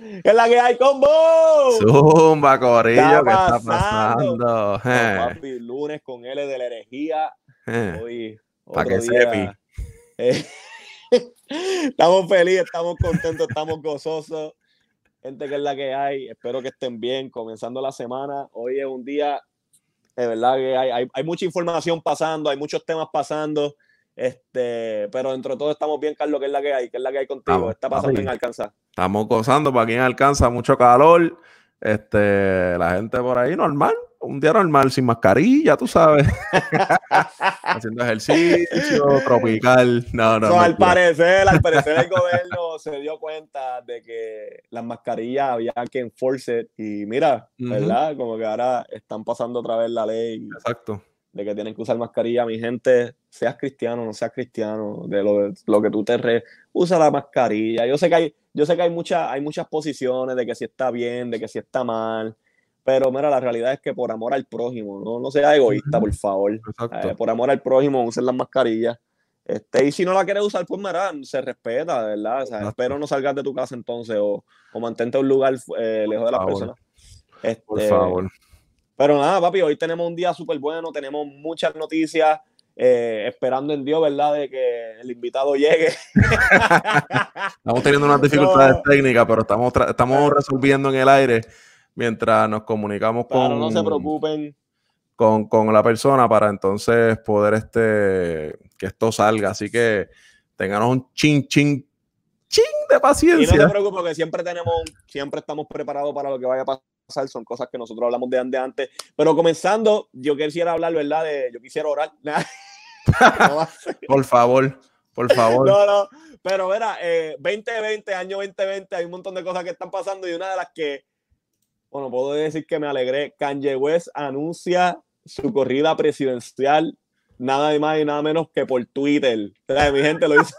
¿Qué es la que hay, combo? Zumba, Corillo, ¿qué está pasando? papi, lunes con L de la herejía. Hoy, Para que sepi. Eh, estamos felices, estamos contentos, estamos gozosos. Gente que es la que hay, espero que estén bien, comenzando la semana. Hoy es un día, de verdad que hay, hay, hay mucha información pasando, hay muchos temas pasando. Este, pero dentro de todo estamos bien, Carlos, que es la que hay, que es la que hay contigo. Está pasando en Alcanza. Estamos gozando para quien alcanza mucho calor. Este, la gente por ahí normal, un día normal, sin mascarilla, tú sabes. Haciendo ejercicio, tropical. No, no. al parecer, al parecer el gobierno se dio cuenta de que las mascarillas había que enforce y mira, ¿verdad? Como que ahora están pasando otra vez la ley. Exacto de que tienen que usar mascarilla. Mi gente, seas cristiano, no seas cristiano, de lo, lo que tú te re, usa la mascarilla. Yo sé que hay, yo sé que hay, mucha, hay muchas posiciones de que si está bien, de que si está mal, pero mira, la realidad es que por amor al prójimo, no, no sea egoísta, por favor. Eh, por amor al prójimo, usen las mascarillas. Este, y si no la quieres usar, pues mira, se respeta, ¿verdad? O espero no salgas de tu casa entonces o, o mantente un lugar eh, lejos de las personas. Este, por favor. Pero nada, papi, hoy tenemos un día súper bueno, tenemos muchas noticias, eh, esperando en Dios, ¿verdad? De que el invitado llegue. estamos teniendo unas dificultades técnicas, pero estamos, estamos resolviendo en el aire mientras nos comunicamos con... no se preocupen. Con, con, la persona para entonces poder este que esto salga. Así que tenganos un chin, chin, chin de paciencia. Y no se preocupen, que siempre tenemos, siempre estamos preparados para lo que vaya a pasar son cosas que nosotros hablamos de antes. Pero comenzando, yo quisiera hablar, ¿verdad? De, yo quisiera orar. por favor, por favor. No, no, pero 2020, eh, año 2020, hay un montón de cosas que están pasando y una de las que, bueno, puedo decir que me alegré, Kanye West anuncia su corrida presidencial, nada más y nada menos que por Twitter. mi gente lo hizo.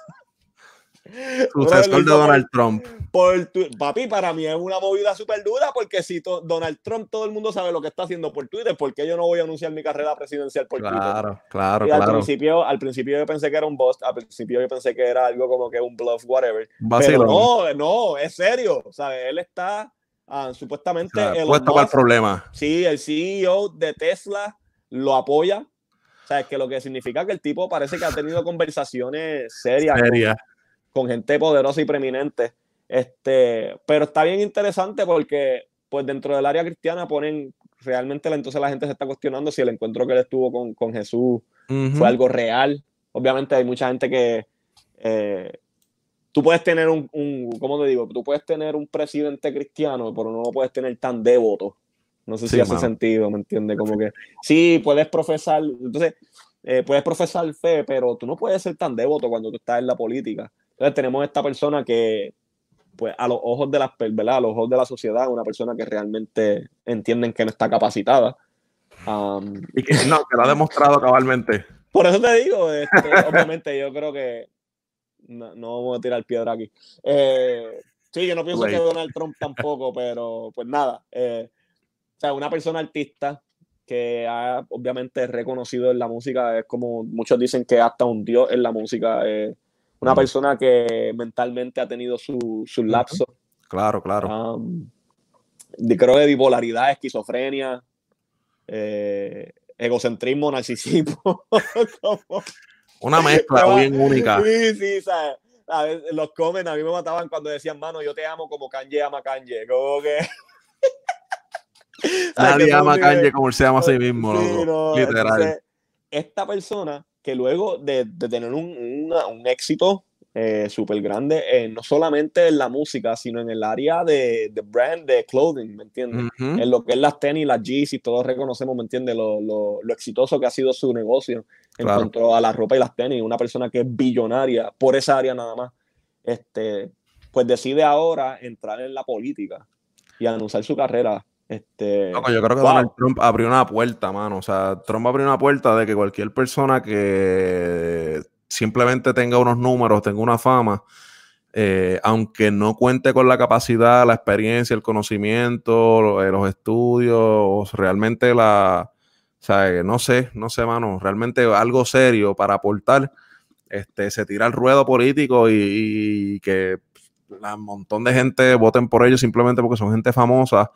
Sucesor de Donald Trump. Por papi, para mí es una movida súper dura porque si Donald Trump todo el mundo sabe lo que está haciendo por Twitter, ¿por qué yo no voy a anunciar mi carrera presidencial por Twitter? Claro, claro, claro. Al principio, al principio yo pensé que era un bust, al principio yo pensé que era algo como que un bluff, whatever. Pero no, no, es serio. ¿sabes? Él está ah, supuestamente. el puesto para el problema. Sí, el CEO de Tesla lo apoya. O sea, es que lo que significa que el tipo parece que ha tenido conversaciones serias. Serias con gente poderosa y preeminente. Este, pero está bien interesante porque pues dentro del área cristiana ponen realmente entonces la gente se está cuestionando si el encuentro que él estuvo con, con Jesús fue algo real. Obviamente hay mucha gente que eh, tú puedes tener un, un, ¿cómo te digo? Tú puedes tener un presidente cristiano, pero no lo puedes tener tan devoto. No sé si hace sentido, ¿me entiendes? Como que sí, puedes profesar, entonces, eh, puedes profesar fe, pero tú no puedes ser tan devoto cuando tú estás en la política. Entonces tenemos esta persona que, pues a los ojos de la, ¿verdad? A los ojos de la sociedad, una persona que realmente entienden que no está capacitada. y que no, que lo ha demostrado cabalmente. Por eso te digo, este, obviamente yo creo que no, no, vamos a tirar piedra aquí. Eh, sí, yo no pienso que Donald Trump tampoco, pero pues nada. Eh, o sea, una persona artista que ha obviamente reconocido en la música, es como muchos dicen que hasta un dios en la música. Eh, una persona que mentalmente ha tenido su, su lapso. Claro, claro. creo de bipolaridad, esquizofrenia, eh, egocentrismo, narcisismo. Una mezcla bien única. Sí, sí, ¿sabes? A los comen, a mí me mataban cuando decían, mano, yo te amo como Kanye ama Kanye. Como que. Nadie ama Kanye como él se llama a sí mismo, literal. esta persona que luego de, tener un, éxito eh, súper grande, eh, no solamente en la música, sino en el área de, brand, de clothing, ¿me entiendes? En lo que es las tenis, las y todos reconocemos, ¿me entiendes? Lo, lo, exitoso que ha sido su negocio en cuanto a la ropa y las tenis. Una persona que es billonaria por esa área nada más, este, pues decide ahora entrar en la política y anunciar su carrera este, yo creo que Donald Trump abrió una puerta, mano. O sea, Trump abrió una puerta de que cualquier persona que simplemente tenga unos números, tenga una fama, eh, aunque no cuente con la capacidad, la experiencia, el conocimiento, eh, los estudios, realmente la, o sea, no sé, no sé, mano, realmente algo serio para aportar, este, se tira el ruedo político y, que un montón de gente voten por ellos simplemente porque son gente famosa.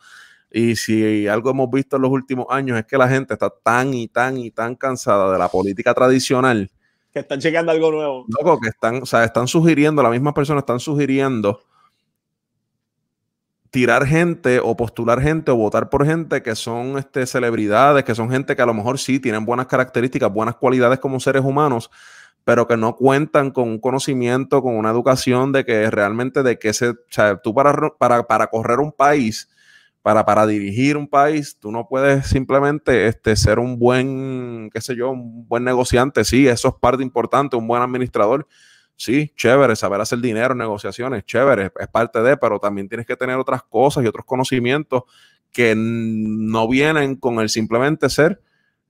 Y si algo hemos visto en los últimos años es que la gente está tan y tan y tan cansada de la política tradicional. Que están chequeando algo nuevo. Loco, que están, o sea, están sugiriendo, las mismas personas están sugiriendo tirar gente o postular gente o votar por gente que son este, celebridades, que son gente que a lo mejor sí tienen buenas características, buenas cualidades como seres humanos, pero que no cuentan con un conocimiento, con una educación de que realmente de que se, o sea, tú para, para, para correr un país, para, para dirigir un país, tú no puedes simplemente este, ser un buen, qué sé yo, un buen negociante, sí, eso es parte importante, un buen administrador, sí, chévere, saber hacer dinero, negociaciones, chévere, es parte de, pero también tienes que tener otras cosas y otros conocimientos que no vienen con el simplemente ser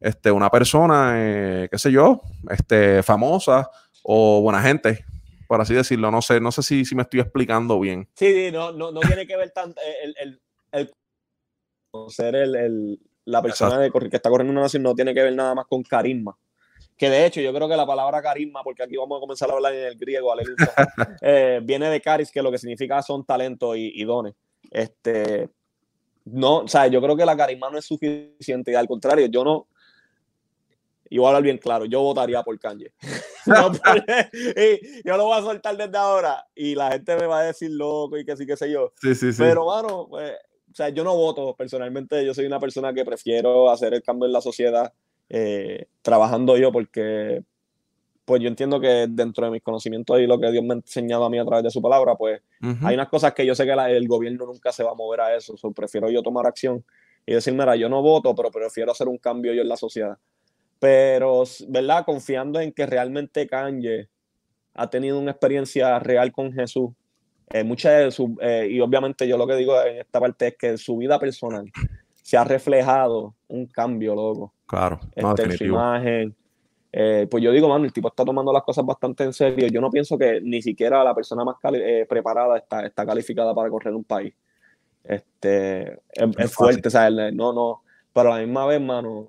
este, una persona, eh, qué sé yo, este, famosa o buena gente, por así decirlo. No sé, no sé si, si me estoy explicando bien. Sí, no, no, no tiene que ver tanto el, el, ser el, la persona de, que está corriendo una nación, no tiene que ver nada más con carisma. Que de hecho, yo creo que la palabra carisma, porque aquí vamos a comenzar a hablar en el griego, eh, viene de caris, que lo que significa son talentos y, y dones. Este, no, o sea, yo creo que la carisma no es suficiente y al contrario, yo no, y voy a hablar bien claro, yo votaría por Kanye. y yo lo voy a soltar desde ahora y la gente me va a decir loco y que sí, que sé yo. Sí, sí, sí. Pero, bueno, pues, o sea, yo no voto personalmente, yo soy una persona que prefiero hacer el cambio en la sociedad eh, trabajando yo porque pues yo entiendo que dentro de mis conocimientos y lo que Dios me ha enseñado a mí a través de su palabra, pues hay unas cosas que yo sé que el gobierno nunca se va a mover a eso, prefiero yo tomar acción y decir, mira, yo no voto, pero prefiero hacer un cambio yo en la sociedad. Pero, ¿verdad? Confiando en que realmente Kanye ha tenido una experiencia real con Jesús. Eh, de su, eh, y obviamente yo lo que digo en esta parte es que en su vida personal se ha reflejado un cambio, loco. Claro, este, en su imagen. Eh, pues yo digo, mano, el tipo está tomando las cosas bastante en serio. Yo no pienso que ni siquiera la persona más preparada está, está calificada para correr un país. Este, es, es fuerte, o sea, no, no, pero a la misma vez, mano,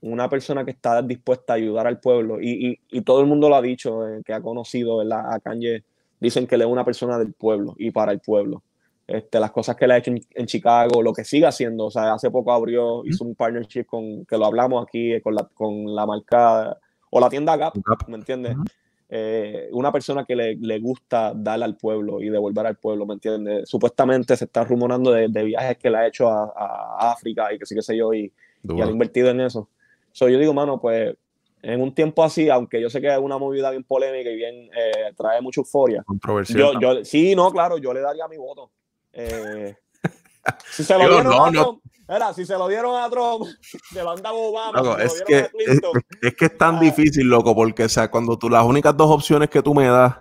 una persona que está dispuesta a ayudar al pueblo, y, y, todo el mundo lo ha dicho, eh, que ha conocido a Kanye, dicen que él es una persona del pueblo y para el pueblo. Este, las cosas que le ha hecho en, Chicago, lo que sigue haciendo, o sea, hace poco abrió, hizo un partnership con, que lo hablamos aquí, eh, con la, con la marca, o la tienda Gap, ¿me entiendes? Eh, una persona que le, le, gusta darle al pueblo y devolver al pueblo, ¿me entiendes? Supuestamente se está rumorando de, de viajes que le ha hecho a, a, África y que sí que sé yo, y, y ha invertido en eso. So, yo digo, mano, pues en un tiempo así, aunque yo sé que es una movida bien polémica y bien eh, trae mucha euforia. Yo, yo, sí, no, claro, yo le daría mi voto. Eh, si se lo dieron a Trump, si se lo dieron a Trump, han dado Obama. es, que, es, que es tan ah. difícil, loco, porque o sea, cuando tú las únicas dos opciones que tú me das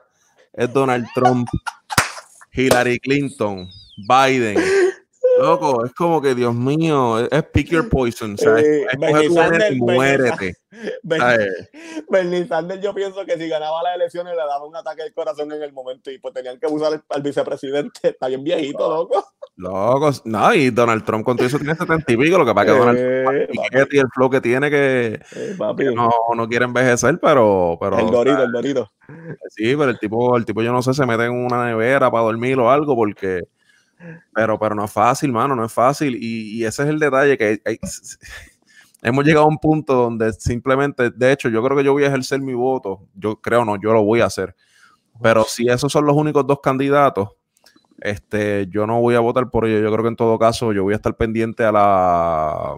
es Donald Trump, Hillary Clinton, Biden. Loco, es como que, Dios mío, es pick your poison, ¿sabes? Eh, Bernie muérete. Bernie, Sanders, yo pienso que si ganaba las elecciones le daba un ataque al corazón en el momento y pues tenían que usar al vicepresidente. Está bien viejito, loco. Loco, no, y Donald Trump con todo eso tiene 70 y pico, lo que pasa que Donald eh, Trump y el flow que tiene que, eh, no, no, quiere envejecer, pero, pero el dorito, el dorito. Sí, pero el tipo, el tipo yo no sé, se mete en una nevera para dormir o algo porque pero, pero no es fácil, mano, no es fácil. Y, ese es el detalle que hemos llegado a un punto donde simplemente, de hecho, yo creo que yo voy a ejercer mi voto. Yo creo, no, yo lo voy a hacer. Pero si esos son los únicos dos candidatos, este, yo no voy a votar por ellos. Yo creo que en todo caso yo voy a estar pendiente a la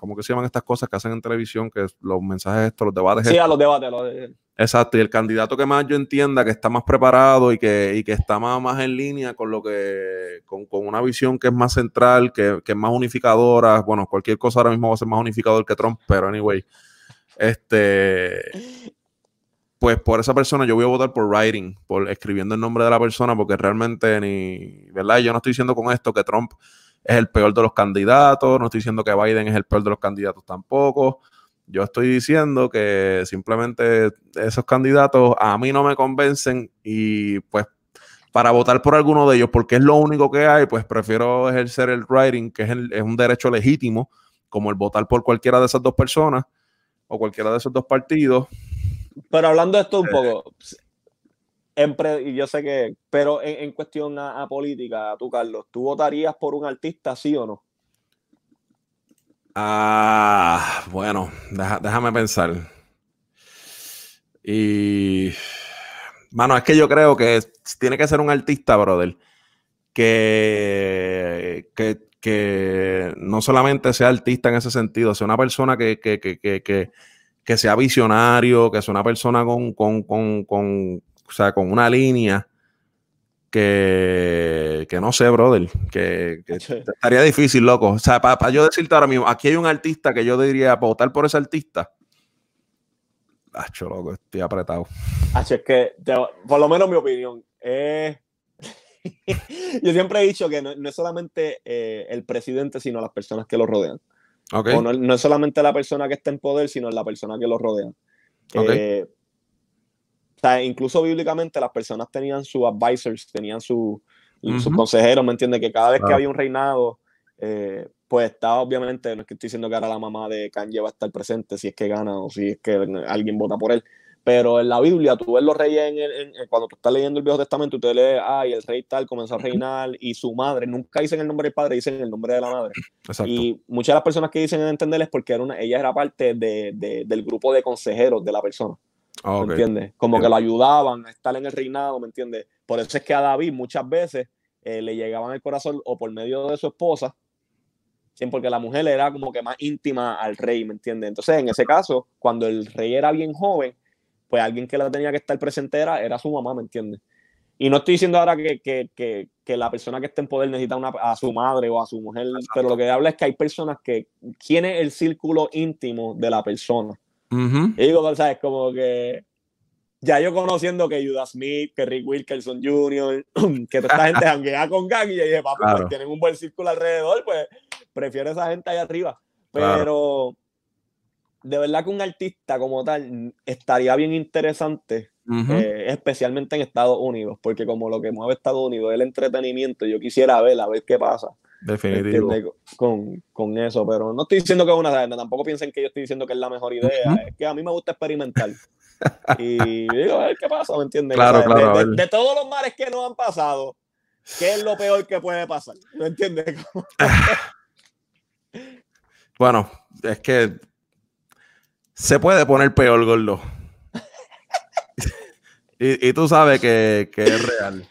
¿cómo que se llaman estas cosas que hacen en televisión? Que los mensajes estos, los debates. Sí, a los debates. Los Exacto, y el candidato que más yo entienda que está más preparado y que, que está más, en línea con lo que, con, una visión que es más central, que, es más unificadora, bueno, cualquier cosa ahora mismo va a ser más unificador que Trump, pero anyway, este, pues por esa persona yo voy a votar por writing, por escribiendo el nombre de la persona, porque realmente ni, ¿verdad? Yo no estoy diciendo con esto que Trump es el peor de los candidatos, no estoy diciendo que Biden es el peor de los candidatos tampoco. Yo estoy diciendo que simplemente esos candidatos a mí no me convencen y pues para votar por alguno de ellos, porque es lo único que hay, pues prefiero ejercer el writing, que es, es un derecho legítimo, como el votar por cualquiera de esas dos personas o cualquiera de esos dos partidos. Pero hablando de esto un eh. poco, y yo sé que, pero en, cuestión a, política, tú, Carlos, ¿tú votarías por un artista, sí o no? Ah, bueno, déjame pensar. Y, mano, es que yo creo que tiene que ser un artista, brother, que, que, no solamente sea artista en ese sentido, sea una persona que, que, sea visionario, que sea una persona con, con, con, con, o sea, con una línea que, que no sé, brother, que, estaría difícil, loco. O sea, para yo decirte ahora mismo, aquí hay un artista que yo diría votar por ese artista. Acho, loco, estoy apretado. Acho, es que, por lo menos mi opinión, eh, yo siempre he dicho que no, es solamente eh, el presidente, sino las personas que lo rodean. Okay. no, es solamente la persona que está en poder, sino la persona que lo rodea. Eh, o sea, incluso bíblicamente las personas tenían sus advisors, tenían sus consejeros, ¿me entiendes? Que cada vez que había un reinado, eh, pues estaba obviamente, no es que estoy diciendo que ahora la mamá de Kanye va a estar presente si es que gana o si es que alguien vota por él, pero en la Biblia tú ves los reyes, en, cuando tú estás leyendo el Viejo Testamento, tú lees, ay, el rey tal comenzó a reinar y su madre, nunca dicen el nombre del padre, dicen el nombre de la madre. Y muchas de las personas que dicen entender es porque era una, ella era parte de, del grupo de consejeros de la persona. ¿Me entiendes? Como que lo ayudaban a estar en el reinado, ¿me entiendes? Por eso es que a David muchas veces eh, le llegaban al corazón o por medio de su esposa, porque la mujer era como que más íntima al rey, ¿me entiendes? Entonces, en ese caso, cuando el rey era bien joven, pues alguien que la tenía que estar presente era, era su mamá, ¿me entiendes? Y no estoy diciendo ahora que, que, que, que, la persona que esté en poder necesita una, a su madre o a su mujer, pero lo que habla es que hay personas que, ¿quién es el círculo íntimo de la persona? Y digo, ¿sabes? Como que ya yo conociendo que Judas Smith, que Rick Wilkerson Jr., que toda esta gente janguea con gang, y dije, papi, pues tienen un buen círculo alrededor, pues prefiero esa gente ahí arriba. Pero de verdad que un artista como tal estaría bien interesante, eh, especialmente en Estados Unidos, porque como lo que mueve Estados Unidos es el entretenimiento, yo quisiera ver, a ver qué pasa. Definitivo. Con, con, eso, pero no estoy diciendo que es una tampoco piensen que yo estoy diciendo que es la mejor idea, es que a mí me gusta experimentar. y digo, a ver qué pasa, ¿me entiendes? Claro, claro, de, de, todos los mares que nos han pasado, ¿qué es lo peor que puede pasar? ¿Me entiendes? bueno, es que se puede poner peor, gordo. y, y, tú sabes que, que es real.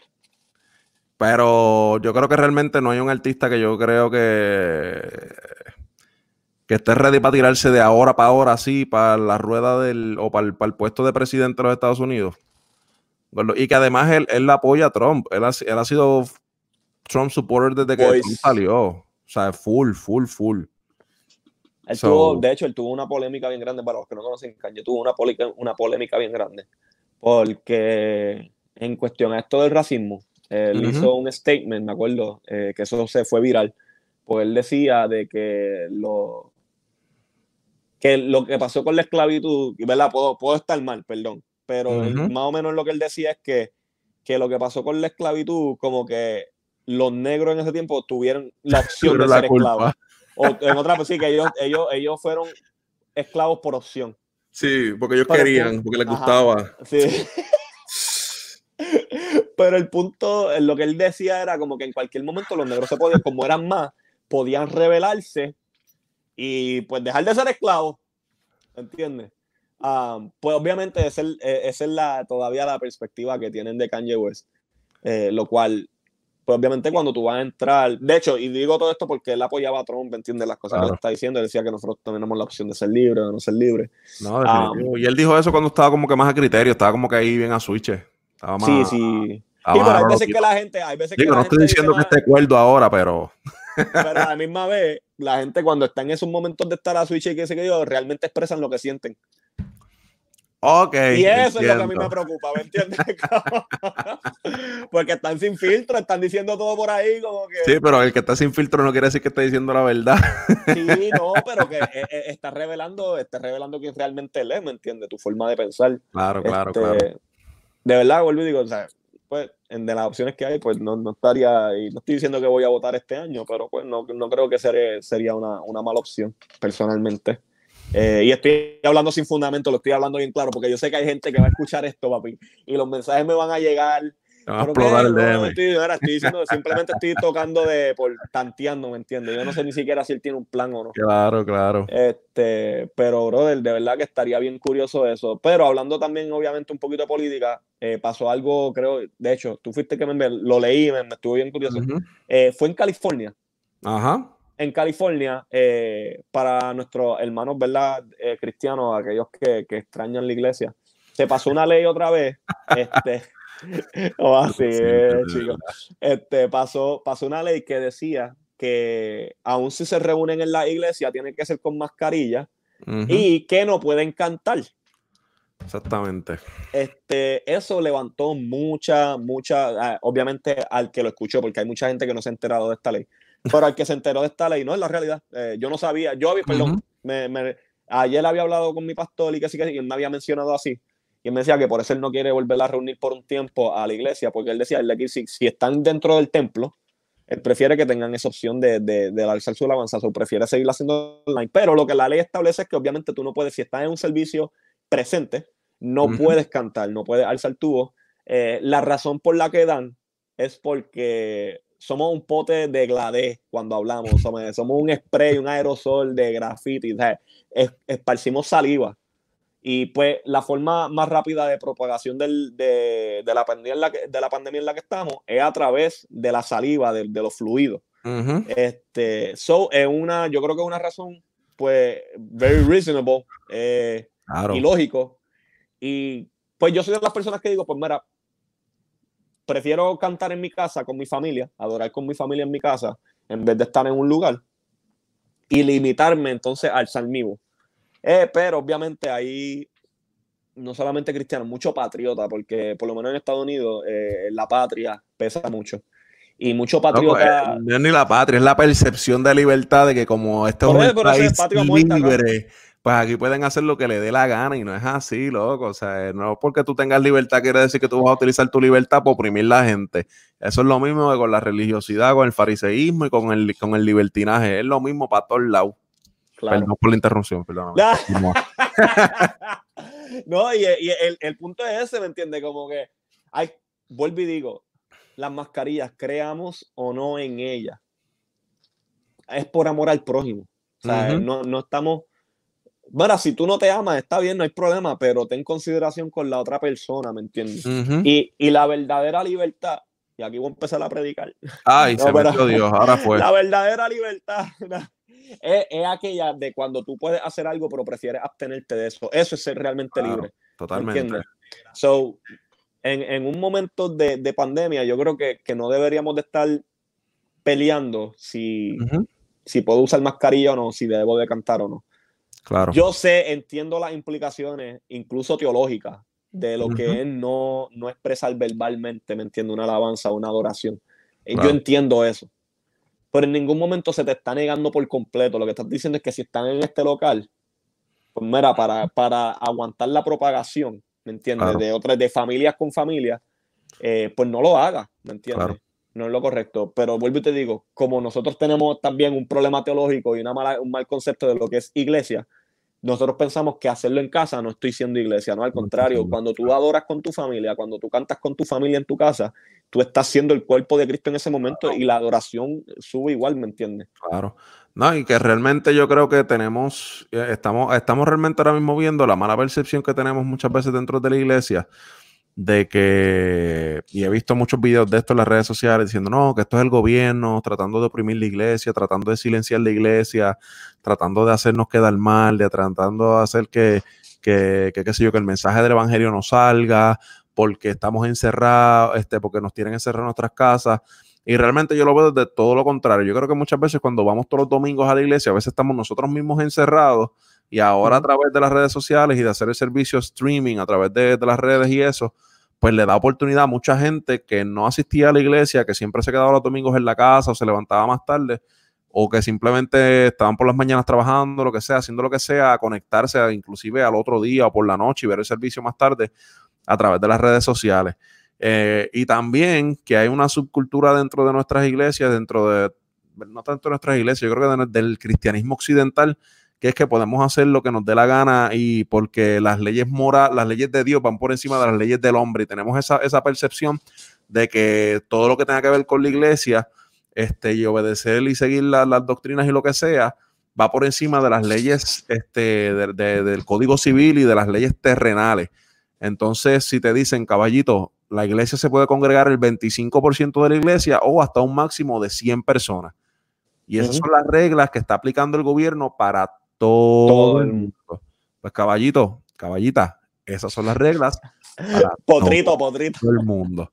Pero yo creo que realmente no hay un artista que yo creo que, que esté ready para tirarse de ahora para ahora, así, para la rueda del, o para el, para el puesto de presidente de los Estados Unidos. Y que además él, él apoya a Trump. Él ha, él ha sido Trump supporter desde que Trump salió. O sea, full, full, full. de hecho, él tuvo una polémica bien grande, para los que no conocen Kanye, tuvo una, una polémica bien grande. Porque en cuestión a esto del racismo, él hizo un statement, me acuerdo, eh, que eso se fue viral. Pues él decía de que lo que lo que pasó con la esclavitud, ¿verdad? Puedo, puedo estar mal, perdón, pero más o menos lo que él decía es que, que lo que pasó con la esclavitud, como que los negros en ese tiempo tuvieron la opción de ser esclavos. O en otra, pues sí, que ellos, ellos, ellos fueron esclavos por opción. Sí, porque ellos querían, porque les gustaba. Sí. Pero el punto, lo que él decía era como que en cualquier momento los negros se podían, como eran más, podían rebelarse y pues dejar de ser esclavos. ¿Entiendes? Ah, pues obviamente esa es, eh, es la, todavía la perspectiva que tienen de Kanye West. Eh, lo cual, pues obviamente cuando tú vas a entrar, de hecho, y digo todo esto porque él apoyaba a Trump, ¿entiendes? Las cosas que él está diciendo, él decía que nosotros tenemos la opción de ser libres, de no ser libres. No, ah, y él dijo eso cuando estaba como que más a criterio, estaba como que ahí bien a switch. sí, sí. Sí, pero hay veces que la gente. Hay veces Digo, que no estoy diciendo que esté acuerdo ahora, pero. Pero a la misma vez, la gente cuando está en esos momentos de estar a Switch y que se yo, realmente expresan lo que sienten. Ok. Y eso es lo que a mí me preocupa, ¿me entiendes? Porque están sin filtro, están diciendo todo por ahí, como que. Sí, pero el que está sin filtro no quiere decir que esté diciendo la verdad. Sí, no, pero que eh, eh, está revelando, está revelando quién realmente lee, ¿me entiendes? Tu forma de pensar. Claro, claro, este, claro. De verdad, vuelvo y digo, o sea, pues de las opciones que hay, pues no, no, estaría, y no estoy diciendo que voy a votar este año, pero pues no, no creo que sería, sería una, una, mala opción, personalmente. Eh, y estoy hablando sin fundamento, lo estoy hablando bien claro, porque yo sé que hay gente que va a escuchar esto, papi, y los mensajes me van a llegar. A explotar el DM. estoy, ahora estoy diciendo, simplemente estoy tocando de por tanteando, ¿me entiendes? Yo no sé ni siquiera si él tiene un plan o no. Claro, claro. Este, pero, brother, de verdad que estaría bien curioso eso. Pero hablando también, obviamente, un poquito de política, eh, pasó algo, creo, de hecho, tú fuiste que me, lo leí, me, me estuvo bien curioso. Eh, fue en California. Ajá en California, eh, para nuestros hermanos, ¿verdad? Eh, cristianos, aquellos que, que, extrañan la iglesia, se pasó una ley otra vez. Este, o así, eh, chicos. Este, pasó, pasó una ley que decía que aun si se reúnen en la iglesia, tienen que ser con mascarilla y que no pueden cantar. Exactamente. Este, eso levantó mucha, mucha, ah, obviamente al que lo escuchó, porque hay mucha gente que no se ha enterado de esta ley pero al que se enteró de esta ley, no es la realidad. Eh, yo no sabía, yo había, perdón, me, ayer había hablado con mi pastor y que sí, que sí, y él me había mencionado así. Y él me decía que por eso él no quiere volver a reunir por un tiempo a la iglesia, porque él decía, él si, si están dentro del templo, él prefiere que tengan esa opción de, de, de alzar su alabanza, o prefiere seguir haciendo online. Pero lo que la ley establece es que obviamente tú no puedes, si estás en un servicio presente, no puedes cantar, no puedes alzar tu voz. Eh, la razón por la que dan es porque somos un pote de gladé cuando hablamos, somos, un spray, un aerosol de graffiti, esparcimos saliva. Y pues la forma más rápida de propagación de, la pandemia en la que, de la pandemia en la que estamos es a través de la saliva, de, los fluidos. este, so, es una, yo creo que es una razón, pues, very reasonable eh, y lógico. Y pues yo soy de las personas que digo, pues mira, prefiero cantar en mi casa con mi familia, adorar con mi familia en mi casa, en vez de estar en un lugar y limitarme entonces al salmivo. Eh, pero obviamente ahí no solamente cristiano, mucho patriota, porque por lo menos en Estados Unidos eh, la patria pesa mucho. Y mucho patriota. No, es ni la patria, es la percepción de libertad de que como esto es un país libre, pues aquí pueden hacer lo que le dé la gana y no es así, loco. O sea, no porque tú tengas libertad quiere decir que tú vas a utilizar tu libertad para oprimir la gente. Eso es lo mismo que con la religiosidad, con el fariseísmo y con el, con el libertinaje. Es lo mismo para todos lados. Claro. Perdón por la interrupción, perdón. no, y, el, el, punto es ese, ¿me entiendes? Como que, hay, vuelvo y digo, las mascarillas, creamos o no en ellas, es por amor al prójimo. O sea, no, no estamos bueno, si tú no te amas, está bien, no hay problema, pero ten consideración con la otra persona, ¿me entiendes? y, y, la verdadera libertad, y aquí voy a empezar a predicar. Ay, se metió Dios, ahora fue. La verdadera libertad es, es, aquella de cuando tú puedes hacer algo, pero prefieres abstenerte de eso. Eso es ser realmente libre. Totalmente. So, en, en, un momento de, de, pandemia, yo creo que, que, no deberíamos de estar peleando si, si puedo usar mascarilla o no, si debo de cantar o no. Yo sé, entiendo las implicaciones, incluso teológicas, de lo que es no, no expresar verbalmente, ¿me entiendo? Una alabanza, una adoración. Eh, yo entiendo eso. Pero en ningún momento se te está negando por completo. Lo que estás diciendo es que si están en este local, pues mira, para, para aguantar la propagación, ¿me entiendes? De otras, de familias con familias, eh, pues no lo hagas, ¿me entiendes? No es lo correcto. Pero vuelvo y te digo, como nosotros tenemos también un problema teológico y una mala, un mal concepto de lo que es iglesia, nosotros pensamos que hacerlo en casa no estoy siendo iglesia, no, al contrario, cuando tú adoras con tu familia, cuando tú cantas con tu familia en tu casa, tú estás siendo el cuerpo de Cristo en ese momento y la adoración sube igual, ¿me entiendes? Claro. No, y que realmente yo creo que tenemos, eh, estamos, estamos realmente ahora mismo viendo la mala percepción que tenemos muchas veces dentro de la iglesia de que, y he visto muchos videos de esto en las redes sociales diciendo, no, que esto es el gobierno tratando de oprimir la iglesia, tratando de silenciar la iglesia, tratando de hacernos quedar mal, de tratando de hacer que, que, que qué sé yo, que el mensaje del evangelio no salga, porque estamos encerrados, este, porque nos tienen encerrados en nuestras casas. Y realmente yo lo veo de todo lo contrario. Yo creo que muchas veces cuando vamos todos los domingos a la iglesia, a veces estamos nosotros mismos encerrados y ahora a través de las redes sociales y de hacer el servicio streaming a través de, las redes y eso, pues le da oportunidad a mucha gente que no asistía a la iglesia, que siempre se quedaba los domingos en la casa o se levantaba más tarde, o que simplemente estaban por las mañanas trabajando, lo que sea, haciendo lo que sea, a conectarse inclusive al otro día o por la noche y ver el servicio más tarde a través de las redes sociales. Eh, y también que hay una subcultura dentro de nuestras iglesias, dentro de, no tanto de nuestras iglesias, yo creo que del cristianismo occidental, que es que podemos hacer lo que nos dé la gana y porque las leyes morales, las leyes de Dios van por encima de las leyes del hombre y tenemos esa, esa percepción de que todo lo que tenga que ver con la iglesia este, y obedecer y seguir las doctrinas y lo que sea, va por encima de las leyes este, del Código Civil y de las leyes terrenales. Entonces, si te dicen, caballito, la iglesia se puede congregar el 25% de la iglesia o hasta un máximo de 100 personas. Y esas son las reglas que está aplicando el gobierno para todo, el mundo. Pues caballito, caballita, esas son las reglas. Para potrito, todo, el mundo.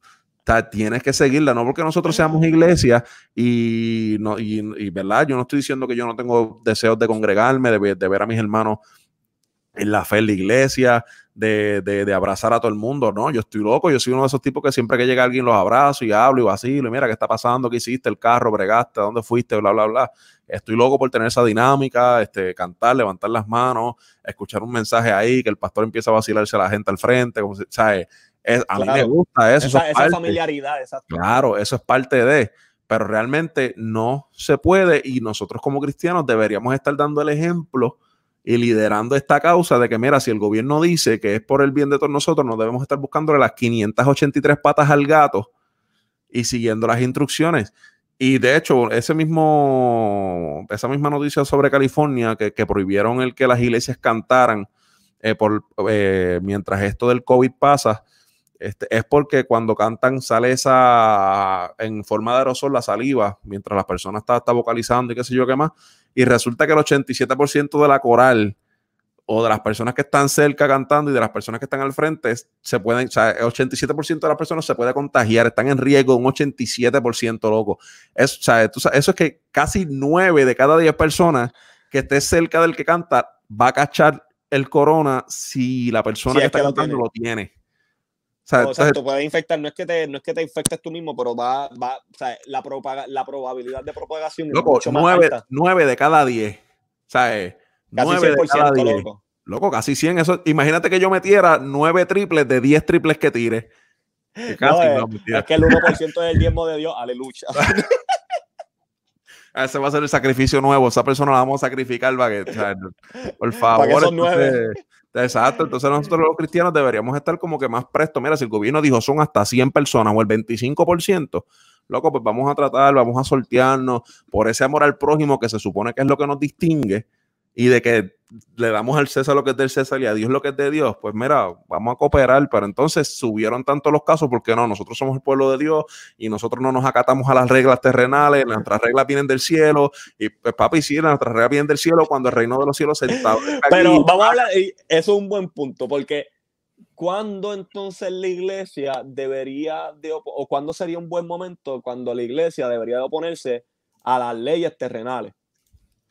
tienes que seguirla, no porque nosotros seamos iglesia y, no, y, verdad, yo no estoy diciendo que yo no tengo deseos de congregarme, de, de ver a mis hermanos en la fe en la iglesia, de, de, abrazar a todo el mundo, ¿no? Yo estoy loco, yo soy uno de esos tipos que siempre que llega alguien los abrazo y hablo y vacilo, y mira, ¿qué está pasando? ¿Qué hiciste? ¿El carro? ¿Bregaste? dónde fuiste? Bla, bla, bla. Estoy loco por tener esa dinámica, este, cantar, levantar las manos, escuchar un mensaje ahí, que el pastor empieza a vacilarse a la gente al frente, como ¿sabes? a mí me gusta eso. Esa, esa familiaridad, exacto. Claro, eso es parte de pero realmente no se puede y nosotros como cristianos deberíamos estar dando el ejemplo y liderando esta causa de que, mira, si el gobierno dice que es por el bien de todos nosotros, no debemos estar buscándole las 583 patas al gato y siguiendo las instrucciones. Y de hecho, ese mismo, esa misma noticia sobre California, que, prohibieron el que las iglesias cantaran eh, por, eh, mientras esto del COVID pasa, este, es porque cuando cantan sale esa en forma de aerosol la saliva, mientras la persona está, está vocalizando y qué sé yo qué más, y resulta que el 87% de la coral o de las personas que están cerca cantando y de las personas que están al frente se pueden, o sea, el 87% de las personas se puede contagiar, están en riesgo un 87%, loco. Eso, o sea, eso es que casi 9 de cada 10 personas que esté cerca del que canta va a cachar el corona si la persona que está cantando lo tiene. O sea, o puede infectar, no es que te, no es que te infectes tú mismo, pero va, va o sea, la, propaga, la probabilidad de propagación loco, es mucho más alta. 9 de cada 10. O sea, casi 9 de cada 10. Loco. loco, casi 100. Eso, imagínate que yo metiera 9 triples de 10 triples que tire. Que casi, no, es, es, que el 1% es el diezmo de Dios. Aleluya. Ese va a ser el sacrificio nuevo. Esa persona la vamos a sacrificar para que, o sea, por favor. Para que son nueve. Exacto, entonces nosotros los cristianos deberíamos estar como que más prestos. Mira, si el gobierno dijo son hasta 100 personas o el 25%, loco, pues vamos a tratar, vamos a sortearnos por ese amor al prójimo que se supone que es lo que nos distingue y de que le damos al César lo que es del César y a Dios lo que es de Dios, pues mira, vamos a cooperar, pero entonces subieron tanto los casos porque no, nosotros somos el pueblo de Dios y nosotros no nos acatamos a las reglas terrenales, nuestras reglas vienen del cielo y pues papi, sí, nuestras reglas vienen del cielo cuando el reino de los cielos se está... Pero vamos a hablar, y eso es un buen punto, porque ¿cuándo entonces la iglesia debería, de, o cuándo sería un buen momento cuando la iglesia debería de oponerse a las leyes terrenales?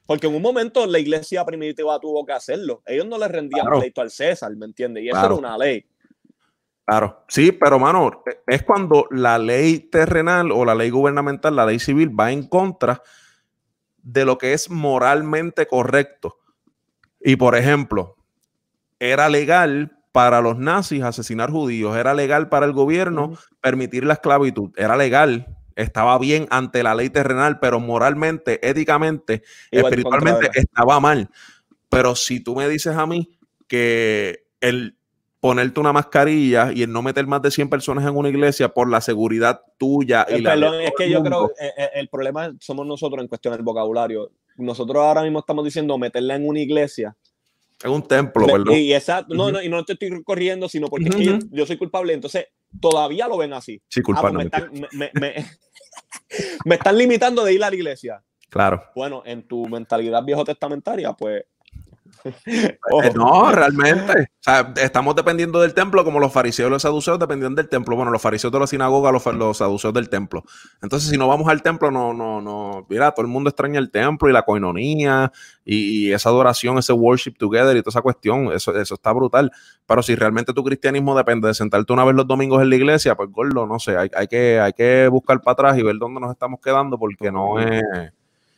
Porque en un momento la iglesia primitiva tuvo que hacerlo. Ellos no le rendían pleito al César, ¿me entiendes? Y eso era una ley. Claro, sí, pero mano, es cuando la ley terrenal o la ley gubernamental, la ley civil va en contra de lo que es moralmente correcto. Y por ejemplo, era legal para los nazis asesinar judíos, era legal para el gobierno permitir la esclavitud, era legal estaba bien ante la ley terrenal, pero moralmente, éticamente, espiritualmente estaba mal. Pero si tú me dices a mí que el ponerte una mascarilla y el no meter más de 100 personas en una iglesia por la seguridad tuya y la perdón, es que yo creo que eh, eh, el problema somos nosotros en cuestión del vocabulario. Nosotros ahora mismo estamos diciendo meterla en una iglesia. En un templo, ¿verdad? Y, exacto, no, no, y no te estoy corriendo, sino porque yo, soy culpable. Entonces, todavía lo ven así. Sí, ah, pues culpable. me están limitando de ir a la iglesia. Claro. Bueno, en tu mentalidad viejo testamentaria, pues no, realmente. estamos dependiendo del templo como los fariseos y los saduceos dependían del templo. Bueno, los fariseos de la sinagoga, los, los saduceos del templo. Entonces, si no vamos al templo, no, no, no. Mira, todo el mundo extraña el templo y la coinonía y, esa adoración, ese worship together y toda esa cuestión. Eso, eso está brutal. Pero si realmente tu cristianismo depende de sentarte una vez los domingos en la iglesia, pues gordo, no sé, hay, hay, que, hay que buscar para atrás y ver dónde nos estamos quedando porque no es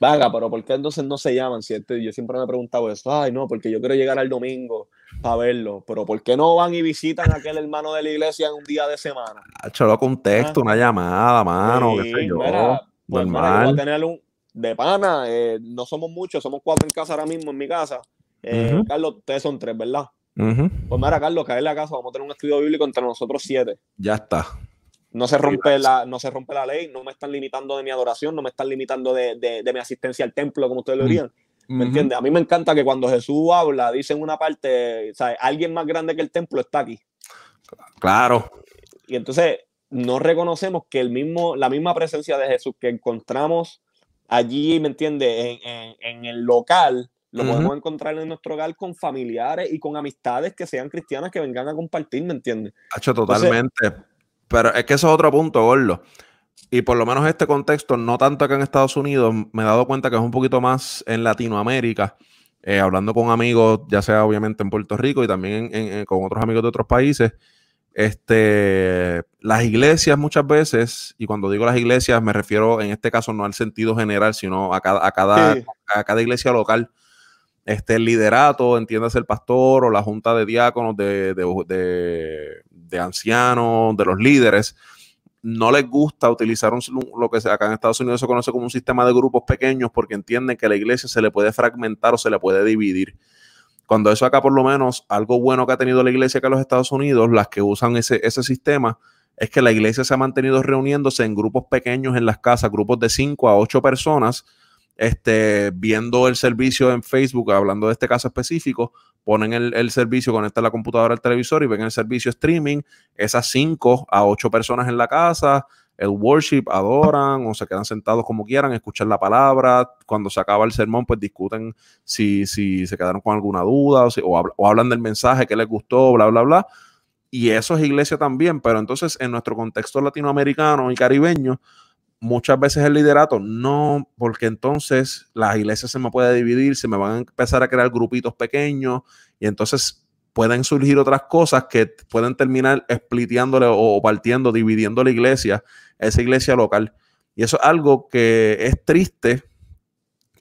Vaga, pero ¿por qué entonces no se llaman? ¿cierto? Yo siempre me he preguntado eso. Ay, no, porque yo quiero llegar al domingo para verlo. Pero ¿por qué no van y visitan a aquel hermano de la iglesia en un día de semana? Cholo, con texto, ah. una llamada, mano, qué sé yo. Mira, pues, normal. a tener un, de pana, eh, no somos muchos, somos cuatro en casa ahora mismo, en mi casa. Eh, Carlos, ustedes son tres, ¿verdad? Pues mira, Carlos, cae en la casa, vamos a tener un estudio bíblico entre nosotros siete. Ya está. No se rompe la, no se rompe la ley, no me están limitando de mi adoración, no me están limitando de, de, mi asistencia al templo, como ustedes lo dirían. ¿Me entiendes? A mí me encanta que cuando Jesús habla, dice en una parte, ¿sabes? alguien más grande que el templo está aquí. Claro. Y entonces no reconocemos que el mismo, la misma presencia de Jesús que encontramos allí, ¿me entiendes? En, en, el local, lo podemos encontrar en nuestro hogar con familiares y con amistades que sean cristianas que vengan a compartir, ¿me entiendes? Hacho, totalmente. Pero es que eso es otro punto, Gordo. Y por lo menos este contexto, no tanto acá en Estados Unidos, me he dado cuenta que es un poquito más en Latinoamérica, eh, hablando con amigos, ya sea obviamente en Puerto Rico y también con otros amigos de otros países. Este, las iglesias muchas veces, y cuando digo las iglesias me refiero en este caso no al sentido general, sino a cada, a cada, a cada iglesia local, este, el liderato, entiéndase el pastor o la junta de diáconos, de, de, de ancianos, de los líderes, no les gusta utilizar lo que acá en Estados Unidos se conoce como un sistema de grupos pequeños porque entienden que la iglesia se le puede fragmentar o se le puede dividir. Cuando eso acá por lo menos, algo bueno que ha tenido la iglesia acá en los Estados Unidos, las que usan ese, ese sistema, es que la iglesia se ha mantenido reuniéndose en grupos pequeños en las casas, grupos de 5 a 8 personas, este, viendo el servicio en Facebook, hablando de este caso específico, ponen el, servicio, conectan la computadora al televisor y ven el servicio streaming, esas 5 a 8 personas en la casa, el worship, adoran o se quedan sentados como quieran, escuchan la palabra, cuando se acaba el sermón, pues discuten si, si se quedaron con alguna duda o, o, o hablan del mensaje que les gustó, bla, bla, bla. Y eso es iglesia también, pero entonces en nuestro contexto latinoamericano y caribeño, muchas veces el liderato, no, porque entonces las iglesias se me puede dividir, se me van a empezar a crear grupitos pequeños y entonces pueden surgir otras cosas que pueden terminar spliteándole o partiendo, dividiendo la iglesia, esa iglesia local. Y eso es algo que es triste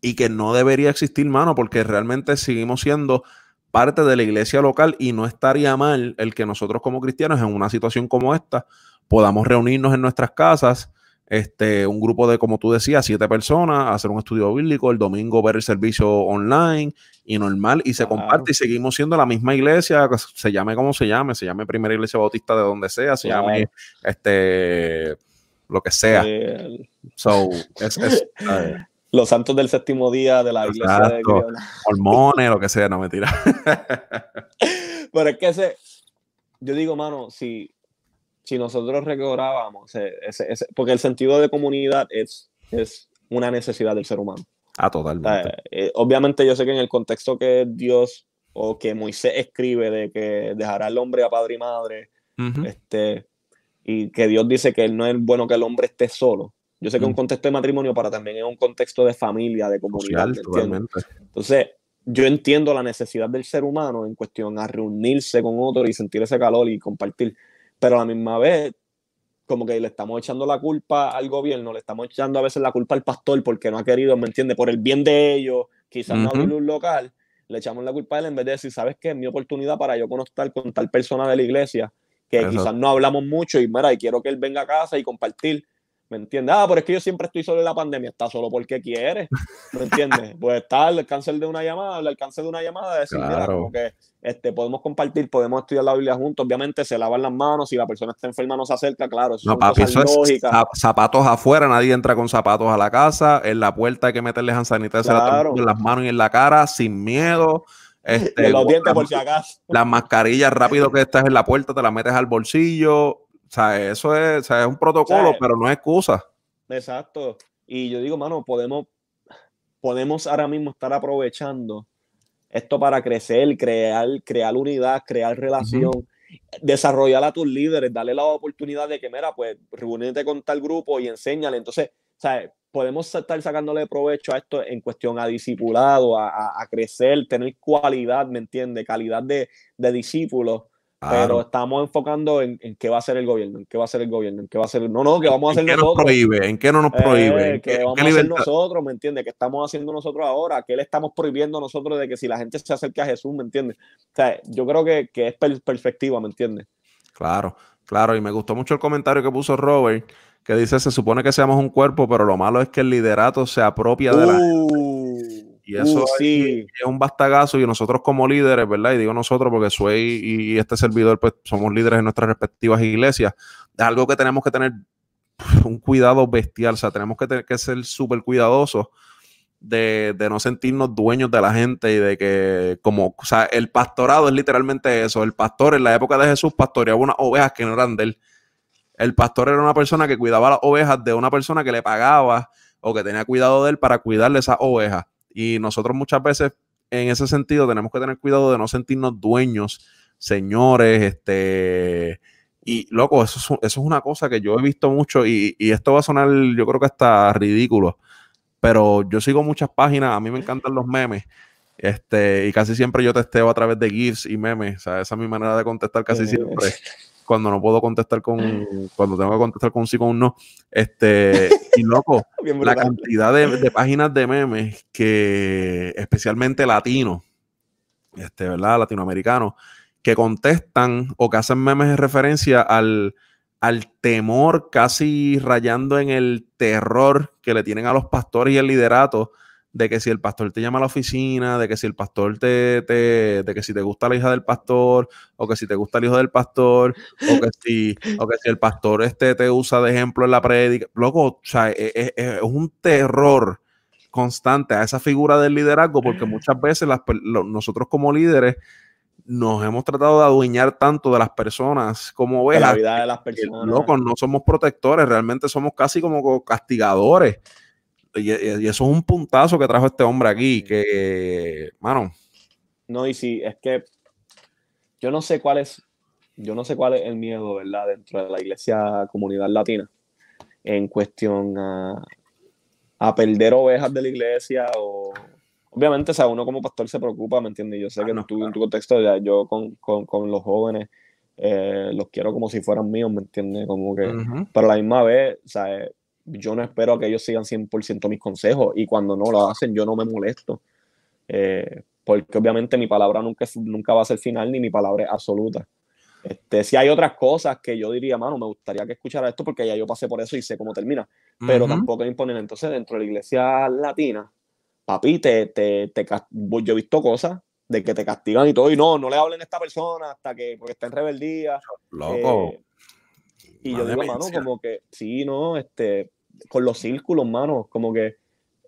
y que no debería existir, mano, porque realmente seguimos siendo parte de la iglesia local y no estaría mal el que nosotros como cristianos en una situación como esta podamos reunirnos en nuestras casas este, un grupo de, como tú decías, siete personas, hacer un estudio bíblico, el domingo ver el servicio online y normal, y se comparte y seguimos siendo la misma iglesia, se llame como se llame, se llame Primera Iglesia Bautista de donde sea, se llame este, lo que sea. So, Los santos del séptimo día de la iglesia de Hormones, lo que sea, no me tira. Pero es que ese, yo digo, mano, si si nosotros recobrábamos, porque el sentido de comunidad es, es una necesidad del ser humano. Ah, totalmente. Eh, obviamente yo sé que en el contexto que Dios o que Moisés escribe de que dejará el hombre a padre y madre, este, y que Dios dice que no es bueno que el hombre esté solo. Yo sé que un contexto de matrimonio para también es un contexto de familia, de comunidad. Entonces, yo entiendo la necesidad del ser humano en cuestión a reunirse con otro y sentir ese calor y compartir pero a la misma vez, como que le estamos echando la culpa al gobierno, le estamos echando a veces la culpa al pastor porque no ha querido, ¿me entiende? Por el bien de ellos, quizás no abrir un local, le echamos la culpa a él en vez de decir, ¿sabes qué? Es mi oportunidad para yo conocer con tal persona de la iglesia que quizás no hablamos mucho y mira, y quiero que él venga a casa y compartir ¿Me entiendes? Ah, pero es que yo siempre estoy solo en la pandemia. Está solo porque quiere. ¿Me entiendes? Pues está el cáncer de una llamada, el alcance de una llamada, decir, mira, como que este, podemos compartir, podemos estudiar la Biblia juntos. Obviamente se lavan las manos, si la persona está enferma no se acerca, claro, eso, no, papi, eso es zapatos afuera, nadie entra con zapatos a la casa, en la puerta hay que meterle hand sanitizer en las manos y en la cara, sin miedo. Este, los dientes por si acaso. Las mascarillas rápido que estás en la puerta, te las metes al bolsillo o sea, eso es, es un protocolo, pero no es excusa. Exacto. Y yo digo, mano, podemos, podemos ahora mismo estar aprovechando esto para crecer, crear, crear unidad, crear relación, desarrollar a tus líderes, darle la oportunidad de que, mira, pues reúnete con tal grupo y enséñale. Entonces, ¿sabes? podemos estar sacándole provecho a esto en cuestión a discipulado, a, a, crecer, tener cualidad, ¿me entiendes? Calidad de, de discípulos pero estamos enfocando en, en, qué va a hacer el gobierno, en qué va a hacer el gobierno, en qué va a hacer. No, no, que vamos a hacer ¿En qué nosotros. Nos prohíbe? ¿En qué no nos eh, prohíbe? que vamos a hacer nosotros, ¿me entiendes? ¿Qué estamos haciendo nosotros ahora? ¿Qué le estamos prohibiendo nosotros de que si la gente se acerque a Jesús, ¿me entiendes? O sea, yo creo que, que es perspectiva, ¿me entiendes? Claro, claro. Y me gustó mucho el comentario que puso Robert, que dice, se supone que seamos un cuerpo, pero lo malo es que el liderato se apropia de la... Y eso uh, sí. es un bastagazo y nosotros como líderes, ¿verdad? Y digo nosotros porque soy y este servidor, pues somos líderes en nuestras respectivas iglesias. Es algo que tenemos que tener un cuidado bestial, o sea, tenemos que, tener, que ser súper cuidadosos de, de, no sentirnos dueños de la gente y de que, como, o sea, el pastorado es literalmente eso. El pastor en la época de Jesús pastoreaba unas ovejas que no eran de él. El pastor era una persona que cuidaba las ovejas de una persona que le pagaba o que tenía cuidado de él para cuidarle esas ovejas. Y nosotros muchas veces, en ese sentido, tenemos que tener cuidado de no sentirnos dueños, señores, este... Y, loco, eso es, eso es una cosa que yo he visto mucho y, y esto va a sonar, yo creo que hasta ridículo pero yo sigo muchas páginas, a mí me encantan los memes, este, y casi siempre yo testeo a través de GIFs y memes, o sea, esa es mi manera de contestar casi siempre, cuando no puedo contestar con, cuando tengo que contestar con un sí o con un no, este, y loco, la cantidad de, de, páginas de memes que, especialmente latinos, este, ¿verdad? Latinoamericanos, que contestan o que hacen memes en referencia al, al temor casi rayando en el terror que le tienen a los pastores y el liderato de que si el pastor te llama a la oficina, de que si el pastor te, te, de que si te gusta la hija del pastor, o que si te gusta el hijo del pastor, o que si, o que si el pastor este te usa de ejemplo en la prédica. Loco, o sea, es, es, es, un terror constante a esa figura del liderazgo, porque muchas veces las, nosotros como líderes nos hemos tratado de adueñar tanto de las personas como ovejas. La vida de las personas. Que, loco, no somos protectores, realmente somos casi como castigadores. Y, y, eso es un puntazo que trajo este hombre aquí, que, mano. No, y sí, es que yo no sé cuál es, yo no sé cuál es el miedo, ¿verdad? Dentro de la iglesia comunidad latina, en cuestión a, a perder ovejas de la iglesia o, obviamente, o sea, uno como pastor se preocupa, ¿me entiendes? Yo sé que no, tú en tu contexto, ya, yo con, con, con, los jóvenes eh, los quiero como si fueran míos, ¿me entiendes? Como que, uh -huh. pero a la misma vez, o sea, yo no espero a que ellos sigan 100% mis consejos y cuando no lo hacen, yo no me molesto. Eh, porque obviamente mi palabra nunca, nunca va a ser final ni mi palabra es absoluta. Este, si hay otras cosas que yo diría, mano, me gustaría que escuchara esto porque ya yo pasé por eso y sé cómo termina, pero uh -huh. tampoco es imponer. Entonces, dentro de la iglesia latina, papi, te, te, te, yo he visto cosas de que te castigan y todo, y no, no le hablen a esta persona hasta que, porque está en rebeldía. Loco. Eh, y yo digo, mano, como que, sí, no, este, con los círculos, mano, como que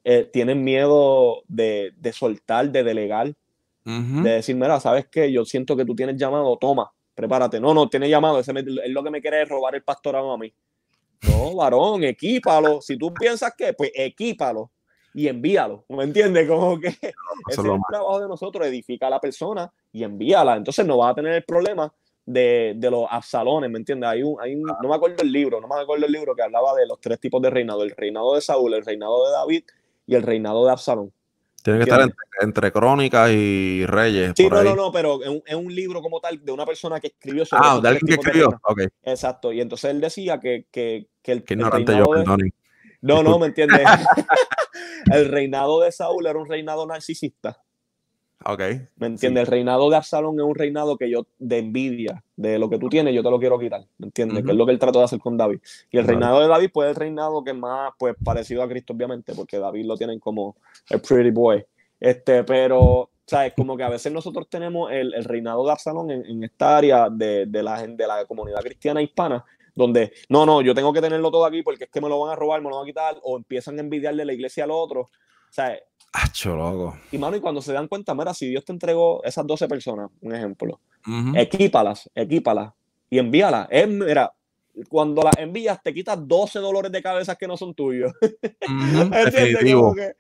eh, tienen miedo de, de, soltar, de delegar, uh -huh. de decir, mira, ¿sabes qué? Yo siento que tú tienes llamado, toma, prepárate. No, no, tiene llamado, ese me, es lo que me quiere es robar el pastorado a mí. No, varón, equípalo. Si tú piensas que, pues equípalo y envíalo, ¿me entiendes? Como que ese es el trabajo de nosotros, edifica a la persona y envíala. Entonces no va a tener el problema de, de los absalones, ¿me entiendes? Hay un, hay un, no me acuerdo el libro, no me acuerdo el libro que hablaba de los tres tipos de reinado, el reinado de Saúl, el reinado de David y el reinado de Absalón. Tiene que estar entre, entre, crónicas y reyes. Sí, no, no, no, pero es un, es un, libro como tal de una persona que escribió sobre Ah, de alguien que escribió. Okay. Exacto. Y entonces él decía que, que, que el. Que ignorante yo, de... No, no, ¿me entiendes? el reinado de Saúl era un reinado narcisista. Ok. ¿Me entiendes? Sí. El reinado de Absalón es un reinado que yo, de envidia, de lo que tú tienes, yo te lo quiero quitar. ¿Me entiendes? Uh -huh. Que es lo que él trató de hacer con David. Y el vale. reinado de David, pues, es el reinado que es más, pues, parecido a Cristo, obviamente, porque David lo tienen como el pretty boy. Este, pero, ¿sabes? Como que a veces nosotros tenemos el, el reinado de Absalón en, en esta área de, de, la, de la comunidad cristiana hispana, donde, no, no, yo tengo que tenerlo todo aquí porque es que me lo van a robar, me lo van a quitar, o empiezan a envidiarle la iglesia al otro. ¿Sabes? Acho, loco. Y mano, y cuando se dan cuenta, mira, si Dios te entregó esas 12 personas, un ejemplo, uh -huh. equípalas, equípalas y envíalas. Es, mira, cuando las envías, te quitas 12 dolores de cabeza que no son tuyos. Definitivo. Que,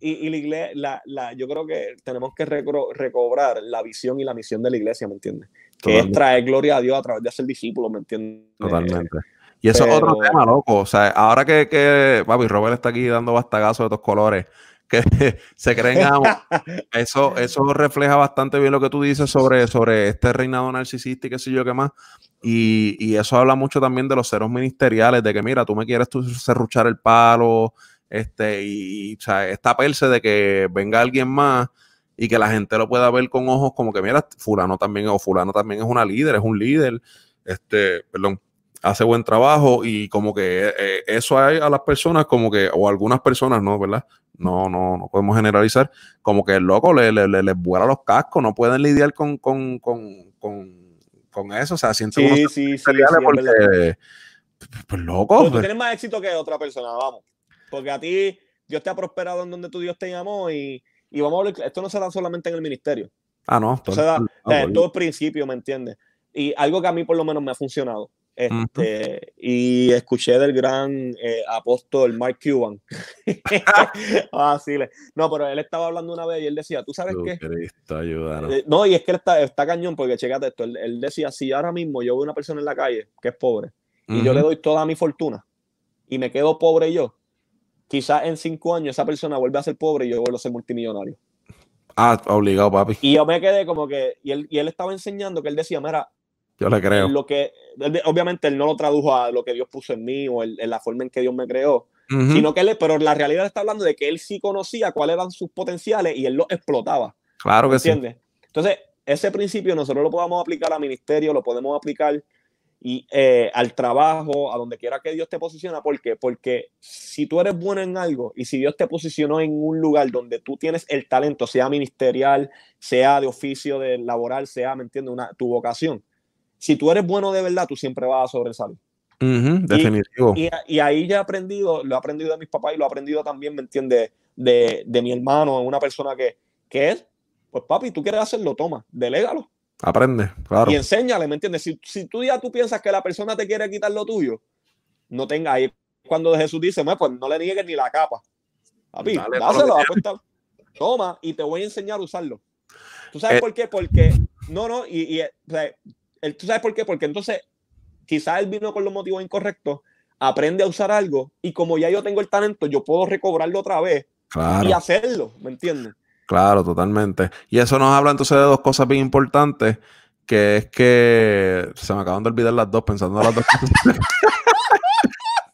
y, y, la iglesia, la, la, yo creo que tenemos que recobrar, recobrar la visión y la misión de la iglesia, ¿me entiendes? Que es traer gloria a Dios a través de ser discípulo, ¿me entiendes? Totalmente. Y eso Pero... es otro tema, loco. O sea, ahora que, que papi, Robert está aquí dando bastagazos de estos colores, que se creen eso, eso refleja bastante bien lo que tú dices sobre, sobre este reinado narcisista y qué sé yo qué más. Y, y, eso habla mucho también de los ceros ministeriales, de que mira, tú me quieres tú serruchar el palo, este, y, y o sea, esta perse de que venga alguien más y que la gente lo pueda ver con ojos como que, mira, fulano también, o fulano también es una líder, es un líder, este, perdón, hace buen trabajo y como que eh, eh, eso hay a las personas como que, o algunas personas, ¿no? ¿Verdad? No, no, no podemos generalizar, como que el loco le, le, les vuela los cascos, no pueden lidiar con, con, con, con, eso, o sea, sienten sí, sí, sí, porque, pues loco. Pero tú pues. tienes más éxito que otra persona, vamos, porque a ti Dios te ha prosperado en donde tu Dios te llamó y, y vamos a ver, esto no se da solamente en el ministerio. Ah, no. Todo, se da, todo principio, ¿me entiendes? Y algo que a mí por lo menos me ha funcionado este, Y escuché del gran eh, apóstol Mark Cuban. ah, sí, no, pero él estaba hablando una vez y él decía, ¿tú sabes qué? Eh, no, y es que él está, está cañón porque checate esto. Él, decía, si ahora mismo yo veo una persona en la calle que es pobre y yo le doy toda mi fortuna y me quedo pobre yo, quizás en cinco años esa persona vuelve a ser pobre y yo vuelvo a ser multimillonario. Ah, obligado, papi. Y yo me quedé como que, y él, y él estaba enseñando que él decía, mira, yo le creo. Lo que, obviamente él no lo tradujo a lo que Dios puso en mí o en, la forma en que Dios me creó, sino que él, pero la realidad está hablando de que él sí conocía cuáles eran sus potenciales y él los explotaba. Claro que ¿entiendes? Entonces, ese principio nosotros lo podemos aplicar al ministerio, lo podemos aplicar y eh, al trabajo, a donde quiera que Dios te posiciona. ¿Por qué? Porque si tú eres bueno en algo y si Dios te posicionó en un lugar donde tú tienes el talento, sea ministerial, sea de oficio, de laboral, sea, ¿me entiendes? Una, tu vocación si tú eres bueno de verdad, tú siempre vas a sobresalir. definitivo. Y, ahí ya he aprendido, lo he aprendido de mis papás y lo he aprendido también, ¿me entiendes? De, mi hermano, una persona que, que es, pues papi, tú quieres hacerlo, toma, delégalo. Aprende, claro. Y enséñale, ¿me entiendes? Si, si, tú ya tú piensas que la persona te quiere quitar lo tuyo, no tenga ahí. Cuando Jesús dice, pues no le niegues ni la capa. Papi, dáselo, toma, y te voy a enseñar a usarlo. ¿Tú sabes eh, por qué? Porque, no, no, y, ¿Tú sabes por qué? Porque entonces quizás él vino con los motivos incorrectos, aprende a usar algo y como ya yo tengo el talento, yo puedo recobrarlo otra vez y hacerlo, ¿me entiendes? Claro, totalmente. Y eso nos habla entonces de dos cosas bien importantes, que es que se me acaban de olvidar las dos pensando en las dos cosas.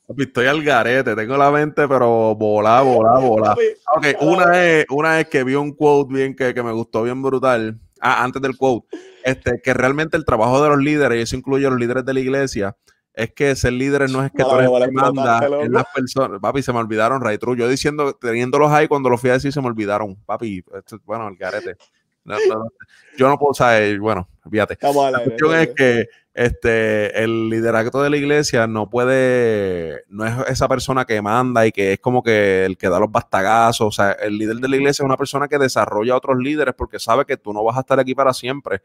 Estoy al garete, tengo la mente, pero volá, volá, volá. Ok, una es, una es que vi un quote bien que, que me gustó bien brutal. Ah, antes del quote este, que realmente el trabajo de los líderes, y eso incluye a los líderes de la iglesia, es que ser líderes no es que tú que manda en las personas. Papi, se me olvidaron, Ray True. Yo diciendo, teniéndolos ahí, cuando los fui a decir, se me olvidaron. Papi, bueno, el garete. yo no puedo saber, bueno, fíjate. La cuestión es que este, el liderazgo de la iglesia no puede, no es esa persona que manda y que es como que el que da los bastagazos. O sea, el líder de la iglesia es una persona que desarrolla a otros líderes porque sabe que tú no vas a estar aquí para siempre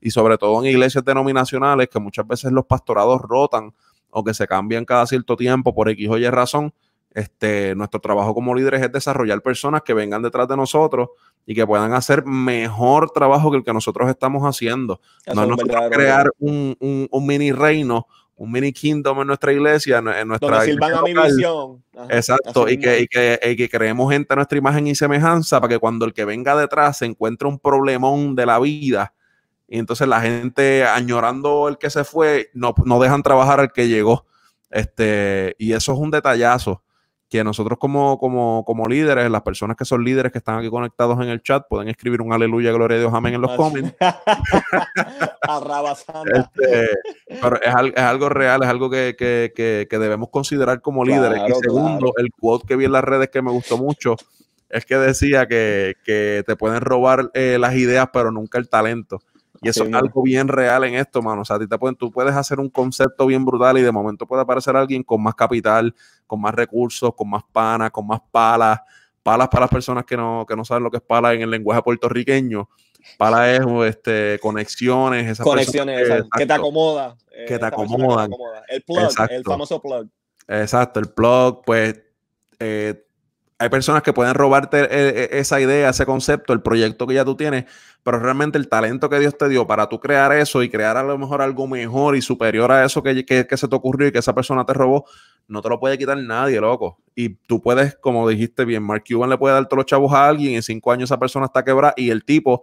y sobre todo en iglesias denominacionales que muchas veces los pastorados rotan o que se cambian cada cierto tiempo por X o Y razón, este, nuestro trabajo como líderes es desarrollar personas que vengan detrás de nosotros y que puedan hacer mejor trabajo que el que nosotros estamos haciendo. no es crear un, un, mini reino, un mini kingdom en nuestra iglesia, en nuestra Donde a mi visión. Exacto, y que, y, que, y que, creemos gente a nuestra imagen y semejanza para que cuando el que venga detrás se encuentre un problemón de la vida, y entonces la gente añorando el que se fue, no, no dejan trabajar al que llegó. Este, y eso es un detallazo que nosotros como, como, como líderes, las personas que son líderes que están aquí conectados en el chat, pueden escribir un aleluya, gloria a Dios, amén en los comments. este, pero es, es, algo real, es algo que, que, que, debemos considerar como líderes. y segundo, el quote que vi en las redes que me gustó mucho es que decía que, te pueden robar eh, las ideas, pero nunca el talento. Y eso es algo bien real en esto, mano. O sea, a ti te pueden, tú puedes hacer un concepto bien brutal y de momento puede aparecer alguien con más capital, con más recursos, con más panas, con más palas. Palas para las personas que no, que no saben lo que es pala en el lenguaje puertorriqueño. Pala es este, conexiones, esas conexiones que, te acomoda. Que te acomodan. El plug, el famoso plug. Exacto, el plug, pues eh, hay personas que pueden robarte eh, eh, esa idea, ese concepto, el proyecto que ya tú tienes, pero realmente el talento que Dios te dio para tú crear eso y crear a lo mejor algo mejor y superior a eso que, se te ocurrió y que esa persona te robó, no te lo puede quitar nadie, loco. Y tú puedes, como dijiste bien, Mark Cuban le puede dar todos los chavos a alguien y en cinco años esa persona está quebrada y el tipo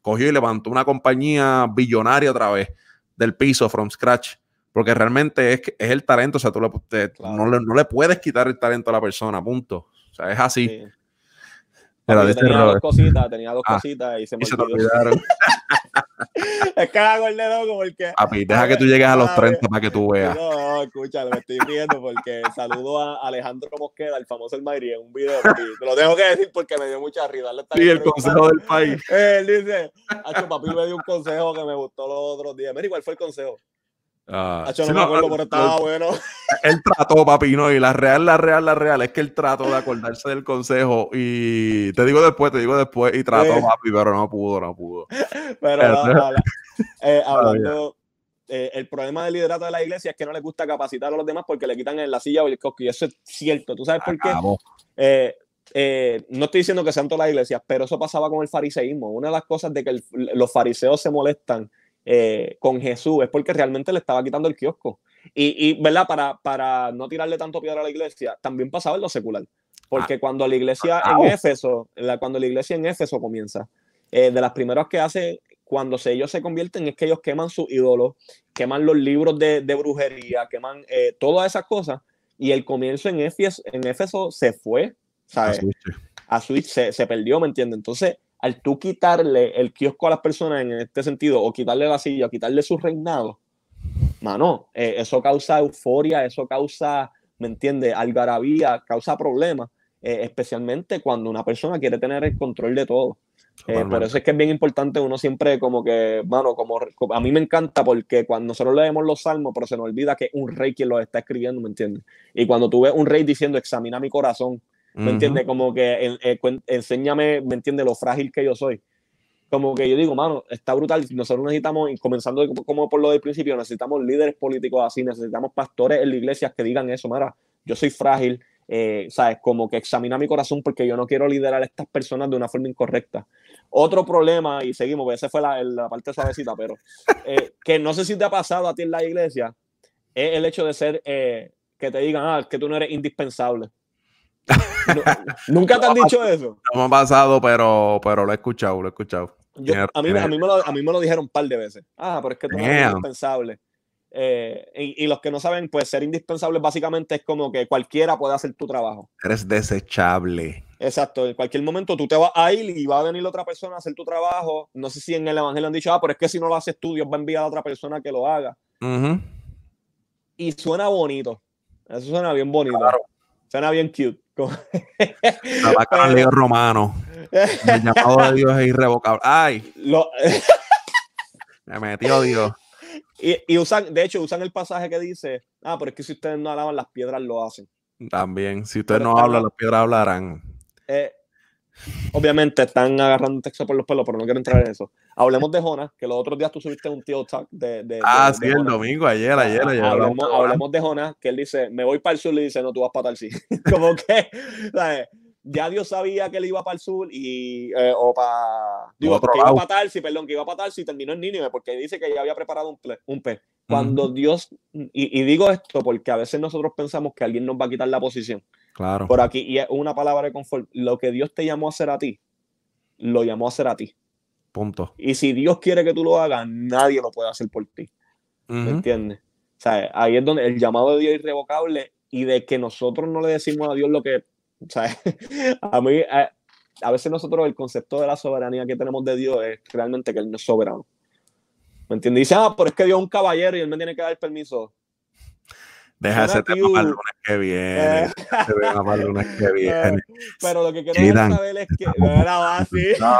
cogió y levantó una compañía billonaria otra vez del piso, from scratch porque realmente es, es el talento, o sea, tú no, le, no, le, puedes quitar el talento a la persona, punto. O sea, es así. tenía dos cositas, tenía dos ah, cositas y se me olvidaron. es que hago el loco porque. Papi, deja que tú llegues a los 30 para que tú veas. No, no, escúchalo, me estoy riendo porque saludo a Alejandro Mosqueda, el famoso El Mayri, en un video. Te lo tengo que decir porque me dio mucha risa. Sí, el consejo del país. Él dice, Hacho, papi me dio un consejo que me gustó los otros días. Mira, ¿cuál fue el consejo? Uh, Hacho, no me acuerdo, pero estaba bueno. Él trató, papi, no, y la real, la real, la real, es que él trató de acordarse del consejo y te digo después, te digo después, y trató, papi, pero no pudo, no pudo. Pero la- la- la- eh, hablando, eh, el problema del liderato de la iglesia es que no les gusta capacitar a los demás porque le quitan en la silla o el eso es cierto. ¿Tú sabes por qué? Acabó. Eh, eh, no estoy diciendo que sean todas las iglesias, pero eso pasaba con el fariseísmo. Una de las cosas de que el- los fariseos se molestan eh, con Jesús es porque realmente le estaba quitando el kiosco. Y, y, ¿verdad? Para, para no tirarle tanto piedra a la iglesia, también pasaba en lo secular. Porque cuando la iglesia en Au. Éfeso, la- cuando la iglesia en Éfeso comienza, eh, de las primeras que hace cuando se- ellos se convierten es que ellos queman sus ídolos, queman los libros de, de brujería, queman eh, todas esas cosas. Y el comienzo en Éfeso, en Éfeso se fue, ¿sabes? A Switch se, se perdió, ¿me entiendes? Entonces, al tú quitarle el kiosco a las personas en este sentido, o quitarle la silla, o quitarle su reinado, mano, eh, eso causa euforia, eso causa, ¿me entiendes? Algarabía, causa problemas, eh, especialmente cuando una persona quiere tener el control de todo. Eh, por eso es que es bien importante uno siempre como que, mano, como, como- a mí me encanta porque cuando nosotros leemos los salmos, pero se nos olvida que es un rey quien los está escribiendo, ¿me entiendes? Y cuando tú ves un rey diciendo, examina mi corazón, ¿me Ujú. entiendes? Como que eh, cuen- enséñame, ¿me entiendes? Lo frágil que yo soy. Como que yo digo, mano, está brutal. Nosotros necesitamos, comenzando como por lo del principio, necesitamos líderes políticos así, necesitamos pastores en la iglesia que digan eso, mara, yo soy frágil, eh, ¿sabes? Como que examina mi corazón porque yo no quiero liderar a estas personas de una forma incorrecta. Otro problema, y seguimos, porque esa fue la, la parte suavecita, pero eh, que no sé si te ha pasado a ti en la iglesia, es el hecho de ser, eh, que te digan, ah, que tú no eres indispensable. Nu- Nunca te han dicho eso. No me ha pasado, pero, pero lo he escuchado, lo he escuchado. Yo- a, mí, a, mí me lo, a mí me lo dijeron un par de veces. Ah, pero es que tú no eres indispensable. Eh, y, y los que no saben, pues ser indispensable básicamente es como que cualquiera puede hacer tu trabajo. Eres desechable. Exacto, en cualquier momento tú te vas a ir y va a venir otra persona a hacer tu trabajo. No sé si en el Evangelio han dicho, ah, pero es que si no lo haces tú, Dios va a enviar a otra persona que lo haga. Y suena bonito. Eso suena bien bonito. Suena bien cute. La vaca romano. El llamado de Dios es irrevocable. Ay, Lo- me metió Dios. y, y usan, de hecho, usan el pasaje que dice, ah, pero es que si ustedes no alaban, las piedras lo hacen. También, si ustedes Pero no hablan, las piedras hablarán. Eh, obviamente están agarrando un texto por los pelos, pero no quiero entrar en eso. Hablemos de Jonas, que los otros días tú subiste un tío de, de, Ah, de- sí, de el Jonas. domingo, ayer, ayer, ayer. hablemos, hablamos de Jonas. hablemos de Jonas, que él dice, me voy para el sur, y dice, no, tú vas para tal sí. Como que, ¿sabes? Ya Dios sabía que él iba para el sur y, eh, o para, digo, que iba para tal, sí, perdón, que iba para tal, sí, terminó en Nínive, porque dice que ya había preparado un, ple- un pez. Cuando Dios, y, y digo esto porque a veces nosotros pensamos que alguien nos va a quitar la posición. Claro. Por aquí, y es una palabra de confort, lo que Dios te llamó a hacer a ti, lo llamó a hacer a ti. Punto. Y si Dios quiere que tú lo hagas, nadie lo puede hacer por ti. ¿Me Ujú. entiendes? O sea, ahí es donde el llamado de Dios es irrevocable y de que nosotros no le decimos a Dios lo que. O sea, a mí, a, a veces nosotros el concepto de la soberanía que tenemos de Dios es realmente que Él no es soberano. ¿Me entiendes? Dice, ah, pero es que Dios es un caballero y Él me tiene que dar permiso. Deja ese tema para el lunes que viene. Eh, para el lunes que viene. pero lo que quiero saber es que. No era así. No.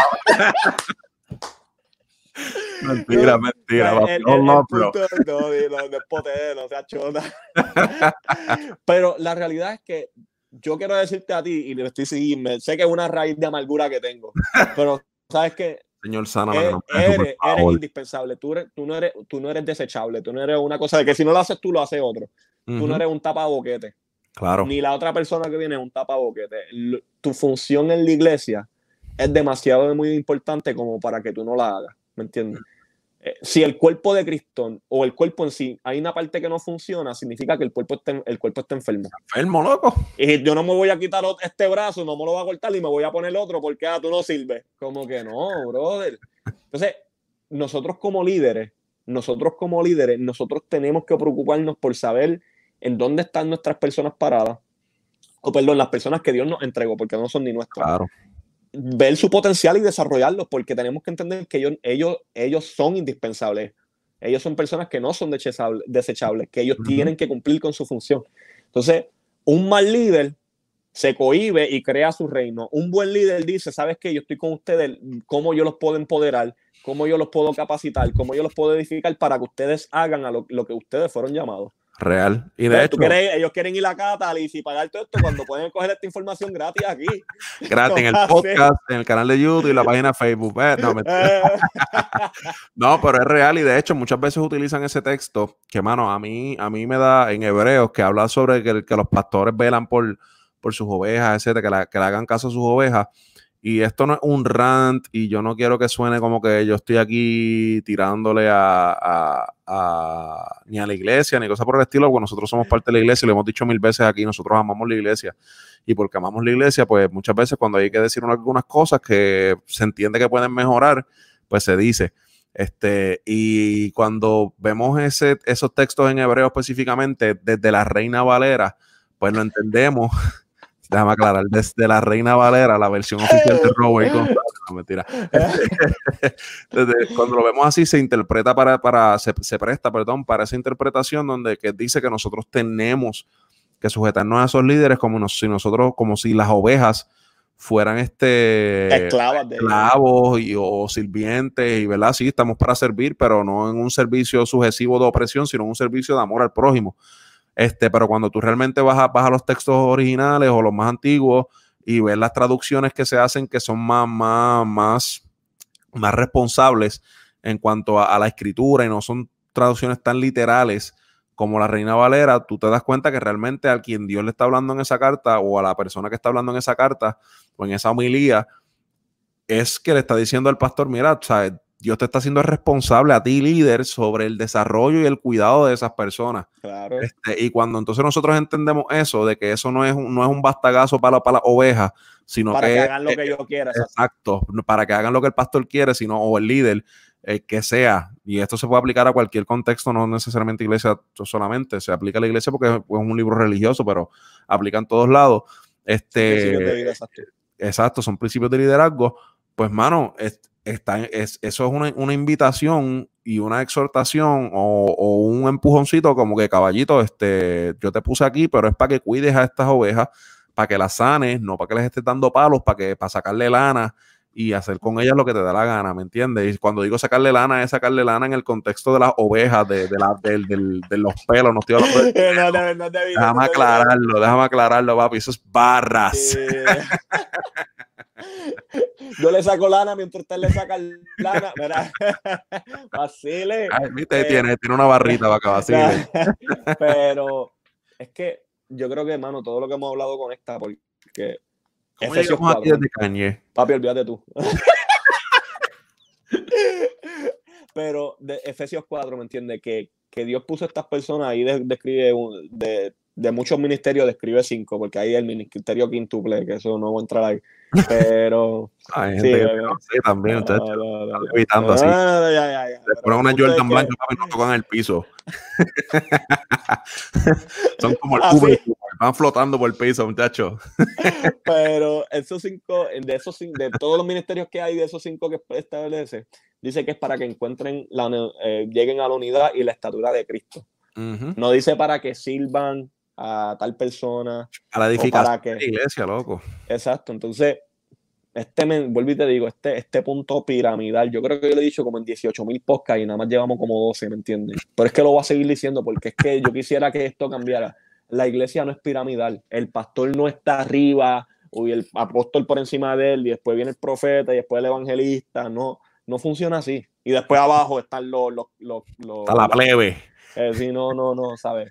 mentira, mentira. El- papi. el- No, el- no, punto- no, no, no es poder, no sea chota. Pero la realidad es que yo quiero decirte a ti, y le estoy siguiendo, sé que es una raíz de amargura que tengo, pero sabes que Señor Sana, eres, por eres, eres favor. indispensable, tú, eres- tú, no eres, tú no eres desechable, tú no eres una cosa de que si no lo haces tú, lo hace otro. Tú no eres un tapaboquete, Claro. ni la otra persona que viene es un tapaboquete. Tu función en la iglesia es demasiado muy importante como para que tú no la hagas, ¿me entiendes? Eh, si el cuerpo de Cristo o el cuerpo en sí hay una parte que no funciona, significa que el cuerpo está, el cuerpo está enfermo. Enfermo, loco. Y yo no me voy a quitar este brazo, no me lo voy a cortar y me voy a poner otro porque ah, tú no sirves. Como que no, brother. Entonces, nosotros como líderes, nosotros como líderes, nosotros tenemos que preocuparnos por saber en dónde están nuestras personas paradas. O perdón, las personas que Dios nos entregó, porque no son ni nuestras. Claro. Ver su potencial y desarrollarlo, porque tenemos que entender que ellos, ellos, ellos son indispensables. Ellos son personas que no son desechables, que ellos tienen que cumplir con su función. Entonces, un mal líder se cohibe y crea su reino. Un buen líder dice, ¿sabes qué? Yo estoy con ustedes, ¿cómo yo los puedo empoderar? ¿Cómo yo los puedo capacitar? ¿Cómo yo los puedo edificar para que ustedes hagan a lo, lo que ustedes fueron llamados? Real. Y de hecho, ellos quieren ir a Catalyst y pagar todo esto cuando pueden coger esta información gratis aquí. Gratis en el podcast, en el canal de YouTube y la página de Facebook. Eh, no, no, pero es real y de hecho muchas veces utilizan ese texto que, mano, a mí, a mí me da en Hebreos que habla sobre que, que los pastores velan por, por sus ovejas, etcétera, que, que le hagan caso a sus ovejas. Y esto no es un rant y yo no quiero que suene como que yo estoy aquí tirándole a, ni a la iglesia ni cosa por el estilo, porque nosotros somos parte de la iglesia y lo hemos dicho mil veces aquí, nosotros amamos la iglesia. Y porque amamos la iglesia, pues muchas veces cuando hay que decir algunas cosas que se entiende que pueden mejorar, pues se dice. Este, y cuando vemos ese, esos textos en hebreo específicamente, desde la Reina Valera, pues lo entendemos déjame aclarar, desde la Reina Valera, la versión oficial de Robert no, mentira. cuando lo vemos así, se interpreta para, para se, presta, perdón, para esa interpretación donde que dice que nosotros tenemos que sujetarnos a esos líderes como si nosotros, como si las ovejas fueran este esclavos y, o sirvientes y verdad sí estamos para servir pero no en un servicio sucesivo de opresión sino en un servicio de amor al prójimo este, pero cuando tú realmente vas a, los textos originales o los más antiguos y ves las traducciones que se hacen que son más, más, más, más responsables en cuanto a, la escritura y no son traducciones tan literales como la Reina Valera, tú te das cuenta que realmente a quien Dios le está hablando en esa carta o a la persona que está hablando en esa carta o en esa homilía, es que le está diciendo al pastor, mira, Dios te está haciendo responsable a ti, líder, sobre el desarrollo y el cuidado de esas personas. Claro. Este, y cuando entonces nosotros entendemos eso, de que eso no es, un, no es un bastagazo para, para las ovejas, sino para que, hagan lo que yo quiera. Exacto, para que hagan lo que el pastor quiere, sino, o el líder, eh, que sea. Y esto se puede aplicar a cualquier contexto, no necesariamente iglesia solamente. Se aplica a la iglesia porque es un libro religioso, pero aplica en todos lados. Este, exacto, son principios de liderazgo. Pues, mano, está, es, eso es una, una, invitación y una exhortación o, o, un empujoncito como que caballito, este, yo te puse aquí, pero es para que cuides a estas ovejas, para que las sanes, no para que les estés dando palos, para que para sacarle lana y hacer con ellas lo que te da la gana, ¿me entiendes? Y cuando digo sacarle lana, es sacarle lana en el contexto de las ovejas, de, de, la, de, de los pelos, no estoy hablando de... no, no, no, déjame aclararlo, déjame aclararlo, papi, eso es barras. Yo le saco lana mientras usted le saca lana. Mira, vacile. viste, tiene, tiene una barrita para acá, vacile. Pero es que yo creo que, hermano, todo lo que hemos hablado conecta porque Efesios 4. Papi, olvídate tú. Pero de Efesios 4, ¿me entiende Que, que Dios puso a estas personas ahí, describe de, de muchos ministerios describe cinco, porque hay el ministerio quintuple, que eso no va a entrar ahí. Pero. Hay gente sí, que no sé también, muchachos. No, no, evitando así. Ah. Le ponen una Jordan que... blanca y no tocan el piso. Son como el Uber, van flotando por el piso, muchachos. Pero esos cinco, de esos de todos los ministerios que hay, de esos cinco que establece, dice que es para que encuentren, la, eh, lleguen a la unidad y la estatura de Cristo. Uh -huh. No dice para que sirvan a tal persona. A la edificación de la iglesia, loco. Exacto, entonces, este, me, vuelvo y te digo, este, este punto piramidal, yo creo que yo lo he dicho como en 18 mil podcasts y nada más llevamos como 12, ¿me entiendes? Pero es que lo voy a seguir diciendo porque es que yo quisiera que esto cambiara. La iglesia no es piramidal, el pastor no está arriba, y el apóstol por encima de él, y después viene el profeta, y después el evangelista, no, no funciona así. Y después abajo están los... los, los, los Está la plebe. Eh, sí, no, no, no, ¿sabes?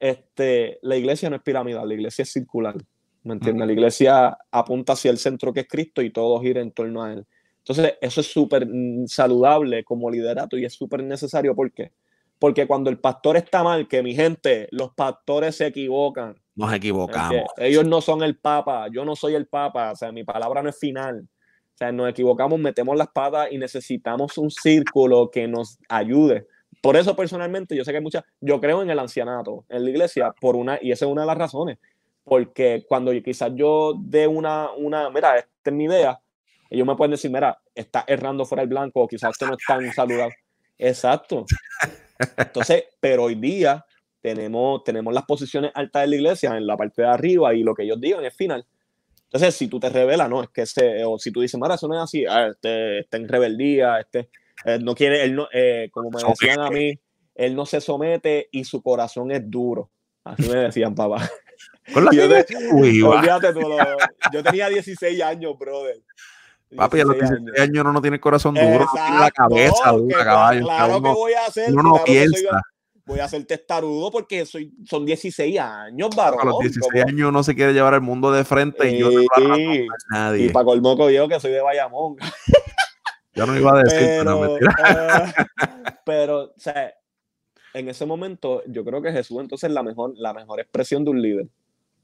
Este, la iglesia no es piramidal, la iglesia es circular. ¿Me entiendes? La iglesia apunta hacia el centro que es Cristo y todo gira en torno a él. Entonces, eso es súper mm, saludable como liderato y es súper necesario. ¿Por qué? Porque cuando el pastor está mal, que mi gente, los pastores se equivocan. Nos equivocamos. Ellos no son el papa, yo no soy el papa, o sea, mi palabra no es final. O sea, nos equivocamos, metemos las patas y necesitamos un círculo que nos ayude. Por eso personalmente yo sé que hay muchas, yo creo en el ancianato en la iglesia por una, y esa es una de las razones, porque cuando quizás yo dé una, una, mira, esta es mi idea, ellos me pueden decir, mira, está errando fuera el blanco, o quizás usted no es tan saludable. Exacto. Entonces, pero hoy día tenemos, tenemos las posiciones altas de la iglesia en la parte de arriba y lo que ellos digan es final. Entonces, si tú te revelas, no, es que o si tú dices, mira, eso no es así, ah, este, está en rebeldía, este, no quiere, él no, eh, como me decían a mí, él no se somete y su corazón es duro. Así me decían, papá. yo, yo tenía 16 años, brother. Papi, a los 16 años uno no tiene corazón duro, tiene la cabeza dura, caballo. Claro que voy a hacer. Uno no piensa. voy a ser testarudo porque soy, son 16 años, varón. A los 16 años uno se quiere llevar el mundo de frente y, yo no lo a nadie. Y para colmo yo que soy de Bayamón. Yo no iba a decir, pero, pero, uh, pero o sea, en ese momento yo creo que Jesús entonces es la mejor, la mejor expresión de un líder.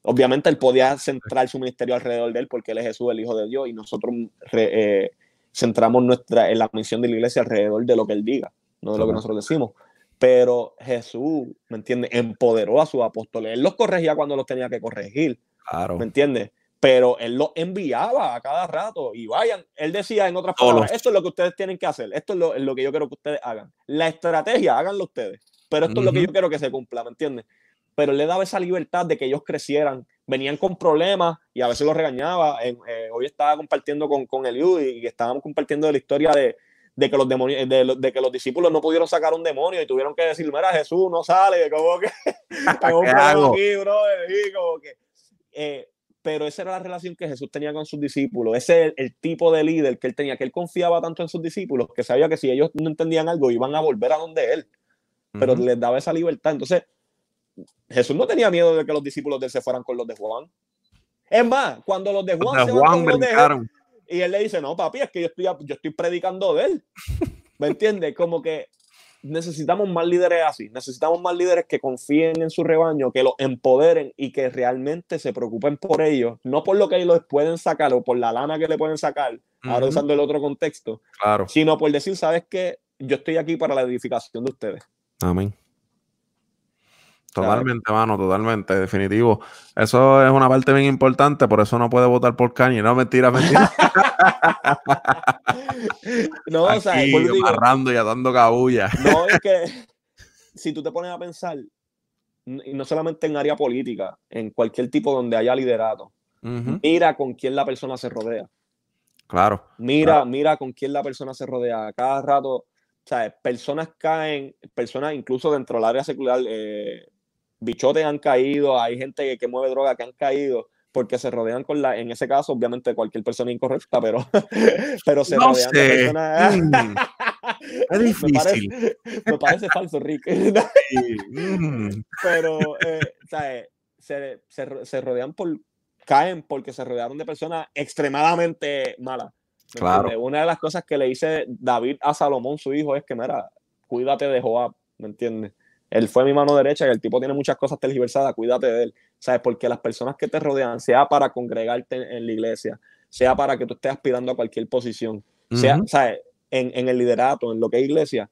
Obviamente él podía centrar su ministerio alrededor de él porque él es Jesús, el Hijo de Dios, y nosotros eh, centramos nuestra, en la misión de la iglesia alrededor de lo que él diga, no de lo que nosotros decimos. Pero Jesús, ¿me entiendes? Empoderó a sus apóstoles. Él los corregía cuando los tenía que corregir. Claro. ¿Me entiendes? Pero él los enviaba a cada rato y vayan. Él decía en otras palabras, esto es lo que ustedes tienen que hacer, esto es lo, lo que yo quiero que ustedes hagan. La estrategia, háganlo ustedes pero esto es lo que yo quiero que se cumpla, ¿me entiendes? Pero le daba esa libertad de que ellos crecieran, venían con problemas y a veces los regañaba. Eh, hoy estaba compartiendo con, con Eliud y, estábamos compartiendo la historia de, de que los demonios, de, que los discípulos no pudieron sacar un demonio y tuvieron que decir, mira, Jesús no sale, como que problema aquí, bro, y como que eh, pero esa era la relación que Jesús tenía con sus discípulos, ese es el, tipo de líder que él tenía, que él confiaba tanto en sus discípulos, que sabía que si ellos no entendían algo, iban a volver a donde él pero les daba esa libertad. Entonces, Jesús no tenía miedo de que los discípulos de él se fueran con los de Juan. Es más, cuando los de Juan se van con los de él, y él le dice, no, papi, es que yo estoy, yo estoy predicando de él. ¿Me entiendes? Como que necesitamos más líderes así. Necesitamos más líderes que confíen en su rebaño, que los empoderen y que realmente se preocupen por ellos. No por lo que ellos pueden sacar o por la lana que le pueden sacar, ahora usando el otro contexto, claro. sino por decir, ¿sabes qué? Yo estoy aquí para la edificación de ustedes. Amén. Totalmente, mano, totalmente, definitivo. Eso es una parte bien importante, por eso no puede votar por Kanye. No, mentira, mentira. no, o sea, amarrando y atando cabulla. no, es que si tú te pones a pensar, y no solamente en área política, en cualquier tipo donde haya liderato, mira con quién la persona se rodea. Claro. Mira, mira con quién la persona se rodea. Cada rato sea, personas caen, personas incluso dentro del área secular, eh, bichotes han caído, hay gente que, mueve droga que han caído porque se rodean con la, en ese caso, obviamente cualquier persona incorrecta, pero, pero se rodean de personas. Mm. es difícil. Me parece, falso, Rick. Mm. pero, eh, se, se, se rodean por, caen porque se rodearon de personas extremadamente malas. Claro. Una de las cosas que le dice David a Salomón, su hijo, es que, mira, cuídate de Joab, ¿me entiendes? Él fue mi mano derecha y el tipo tiene muchas cosas tergiversadas, cuídate de él. ¿Sabes? Porque las personas que te rodean, sea para congregarte en, la iglesia, sea para que tú estés aspirando a cualquier posición, sea, ¿sabes? En, en, el liderato, en lo que es iglesia,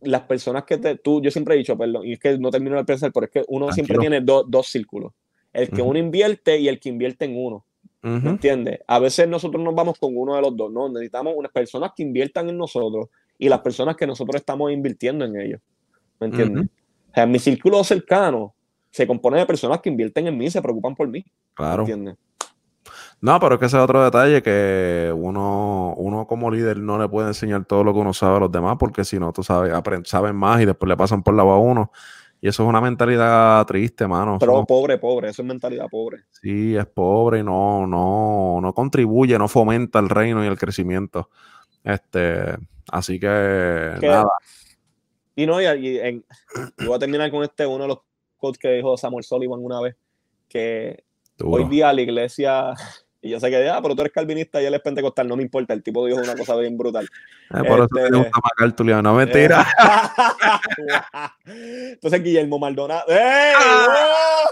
las personas que te, tú, yo siempre he dicho, perdón, y es que no termino de pensar, pero es que uno siempre tiene dos círculos. El que uno invierte y el que invierte en uno. ¿Me entiendes? A veces nosotros nos vamos con uno de los dos, ¿no? Necesitamos unas personas que inviertan en nosotros y las personas que nosotros estamos invirtiendo en ellos. ¿Me entiendes? O sea, mi círculo cercano se compone de personas que invierten en mí y se preocupan por mí. Claro. ¿Me entiendes? No, pero es que ese es otro detalle que uno, uno como líder no le puede enseñar todo lo que uno sabe a los demás, porque si no, tú sabes, saben más y después le pasan por la a uno. Y eso es una mentalidad triste, mano. Pero pobre, pobre, eso es mentalidad pobre. Sí, es pobre y no, no, no contribuye, no fomenta el reino y el crecimiento. Este, así que nada. Y no, y, en, voy a terminar con este, uno de los quotes que dijo Samuel Sullivan una vez, que hoy día la iglesia y yo sé que, ah, pero tú eres calvinista y él es pentecostal, no me importa, el tipo dijo una cosa bien brutal. Eh, por eso te este, gusta más no mentira. Entonces, Guillermo Maldonado. Ah,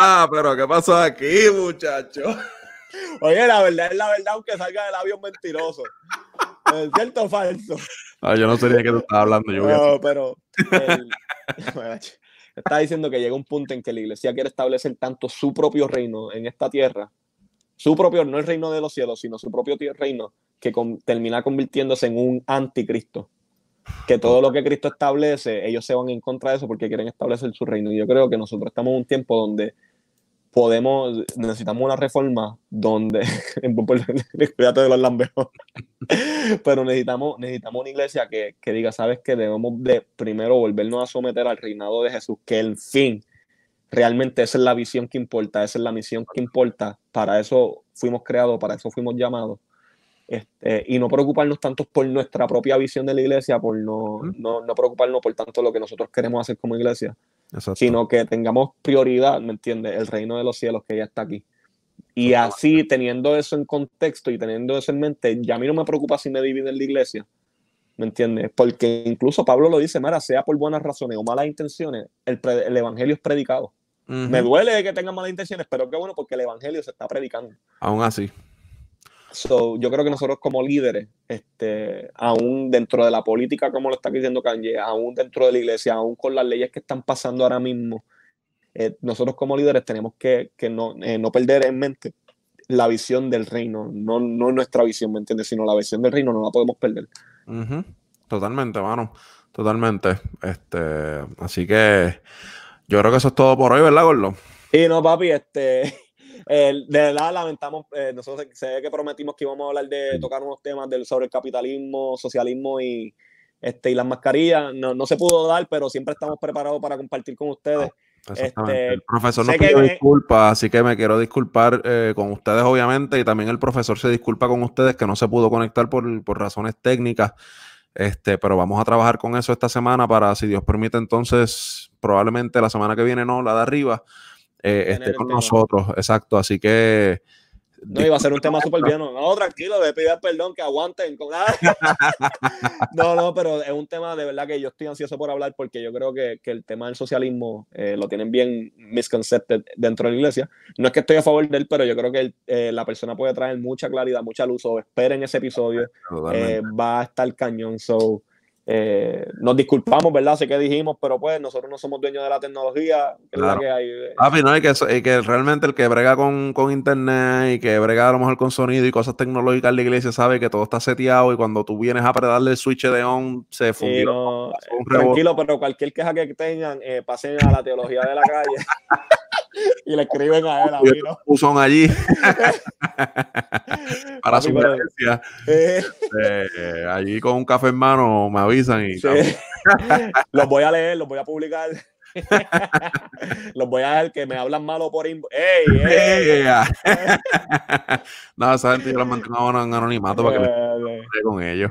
ah, pero ¿qué pasó aquí, muchacho? Oye, la verdad es la verdad, aunque salga del avión mentiroso. ¿Es cierto o falso? Ah, yo no sé de qué tú estás hablando. Yo no, pero está diciendo que llega un punto en que la iglesia quiere establecer tanto su propio reino en esta tierra su propio, no el reino de los cielos, sino su propio reino, que termina convirtiéndose en un anticristo. Que todo lo que Cristo establece, ellos se van en contra de eso porque quieren establecer su reino. Y yo creo que nosotros estamos en un tiempo donde podemos, necesitamos una reforma donde, cuídate de los lambeos, pero necesitamos, necesitamos una iglesia que, que diga, sabes que debemos de primero volvernos a someter al reinado de Jesús, que el fin, realmente esa es la visión que importa, esa es la misión que importa, para eso fuimos creados, para eso fuimos llamados. Este, y no preocuparnos tanto por nuestra propia visión de la iglesia, por no, no, no preocuparnos por tanto lo que nosotros queremos hacer como iglesia, sino que tengamos prioridad, ¿me entiendes? El reino de los cielos que ya está aquí. Y así, teniendo eso en contexto y teniendo eso en mente, ya a mí no me preocupa si me dividen la iglesia, ¿me entiendes? Porque incluso Pablo lo dice, Mara, sea por buenas razones o malas intenciones, el, el evangelio es predicado. Me duele que tengan malas intenciones, pero qué bueno porque el evangelio se está predicando. Aún así. So, yo creo que nosotros como líderes, este, aún dentro de la política, como lo está diciendo Kanye, aún dentro de la iglesia, aún con las leyes que están pasando ahora mismo, eh, nosotros como líderes tenemos que, que no, eh, no, perder en mente la visión del reino, no, no nuestra visión, ¿me entiendes? Sino la visión del reino, no la podemos perder. Totalmente, mano. Totalmente. Este, así que yo creo que eso es todo por hoy, ¿verdad, Gordo? Y no, papi, este de verdad lamentamos, eh, nosotros sé que prometimos que íbamos a hablar de tocar unos temas del, sobre el capitalismo, socialismo y, este, y las mascarillas. No, no se pudo dar, pero siempre estamos preparados para compartir con ustedes. Este, el profesor nos pidió disculpas, así que me quiero disculpar eh, con ustedes, obviamente, y también el profesor se disculpa con ustedes que no se pudo conectar por, por razones técnicas. Este, pero vamos a trabajar con eso esta semana para, si Dios permite, entonces, probablemente la semana que viene, no, la de arriba, eh, esté con nosotros. Exacto, así que. No, iba a ser un tema súper bien. No, tranquilo, de pedir perdón, que aguanten. Con... no, no, pero es un tema de verdad que yo estoy ansioso por hablar porque yo creo que, que el tema del socialismo eh, lo tienen bien misconcepted dentro de la iglesia. No es que estoy a favor de él, pero yo creo que eh, la persona puede traer mucha claridad, mucha luz. O esperen ese episodio. va a estar cañón. So, eh, nos disculpamos, ¿verdad? Sé que dijimos, pero pues nosotros no somos dueños de la tecnología. Que hay, no, y que, que realmente el que brega con, internet y que brega a lo mejor con sonido y cosas tecnológicas de la iglesia sabe que todo está seteado y cuando tú vienes a darle el switch de on se fundió. tranquilo, pero cualquier queja que tengan, eh, pasen a la teología de la calle. y le escriben a él a mí, ¿no? allí para su emergencia. Eh. Eh, allí con un café en mano me avisan y los voy a leer, los voy a publicar. los voy a dejar que me hablan malo por inbox. ¡Ey, ey! no, esa gente yo los mantengo en anonimato para que me con ellos.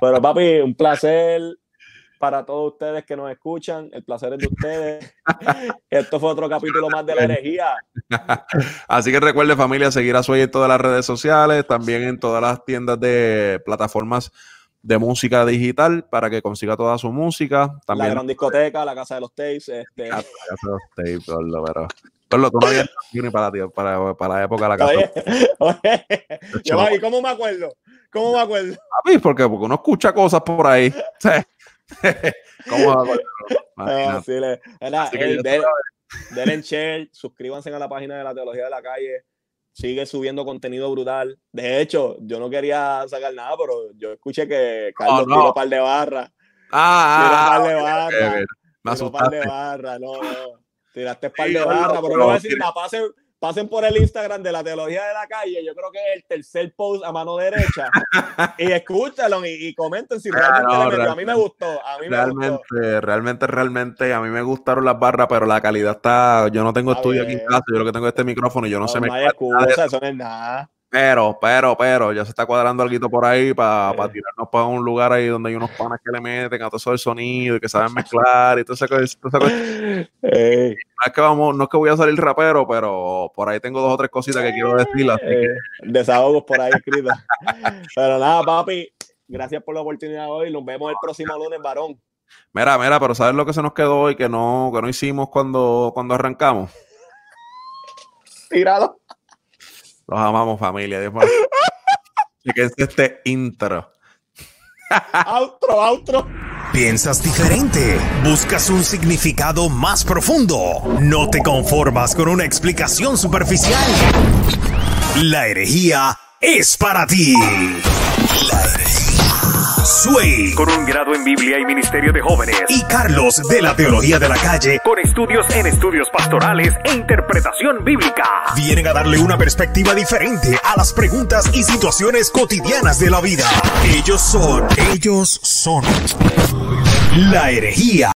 Pero papi, un placer para todos ustedes que nos escuchan. El placer es de ustedes. Esto fue otro capítulo más de la herejía. Así que recuerde, familia, seguir a Suey en todas las redes sociales, también en todas las tiendas de plataformas de música digital para que consiga toda su música. También, la gran discoteca, la casa de los tapes. Este... La casa de los tapes, pero. Pero tú no habías ni para, para, para la época de la casa. Oye, oye. ¿y cómo me acuerdo? ¿Cómo me acuerdo? A mí, porque, porque uno escucha cosas por ahí. ¿Cómo ah, sí, le, denle share, suscríbanse a la página de la Teología de la Calle. Sigue subiendo contenido brutal. De hecho, yo no quería sacar nada, pero yo escuché que Carlos tiró un par de barras. Ah, tiró un par de barras. Me asustaste. par de barras, no, no. Tiraste un par de barras, pero no voy a decir nada. Pase, pasen por el Instagram de la teología de la calle, yo creo que es el tercer post a mano derecha, y escúchalo y, comenten si realmente, a mí me gustó, a mí realmente, me gustó. realmente, realmente, a mí me gustaron las barras, pero la calidad está, yo no tengo estudio aquí en casa, yo lo que tengo es este micrófono y yo no, sé me... No hay excusa, eso no es nada. Pero, pero, pero, ya se está cuadrando algo por ahí para tirarnos para un lugar ahí donde hay unos panes que le meten a todo eso del sonido y que saben mezclar y todo eso. es que vamos, no es que voy a salir rapero, pero por ahí tengo dos o tres cositas que quiero decir. Eh, desahogos por ahí escritos. pero nada, papi, gracias por la oportunidad hoy. Nos vemos el próximo lunes, varón. Mira, mira, pero ¿sabes lo que se nos quedó hoy que no, que no hicimos cuando, cuando arrancamos? Tirado. Los amamos, familia. Fíjense este intro. outro, outro. ¿Piensas diferente? ¿Buscas un significado más profundo? ¿No te conformas con una explicación superficial? La herejía es para ti. Sway. Con un grado en Biblia y Ministerio de Jóvenes. Y Carlos de la Teología de la Calle. Con estudios en estudios pastorales e interpretación bíblica. Vienen a darle una perspectiva diferente a las preguntas y situaciones cotidianas de la vida. Ellos son, ellos son. La herejía.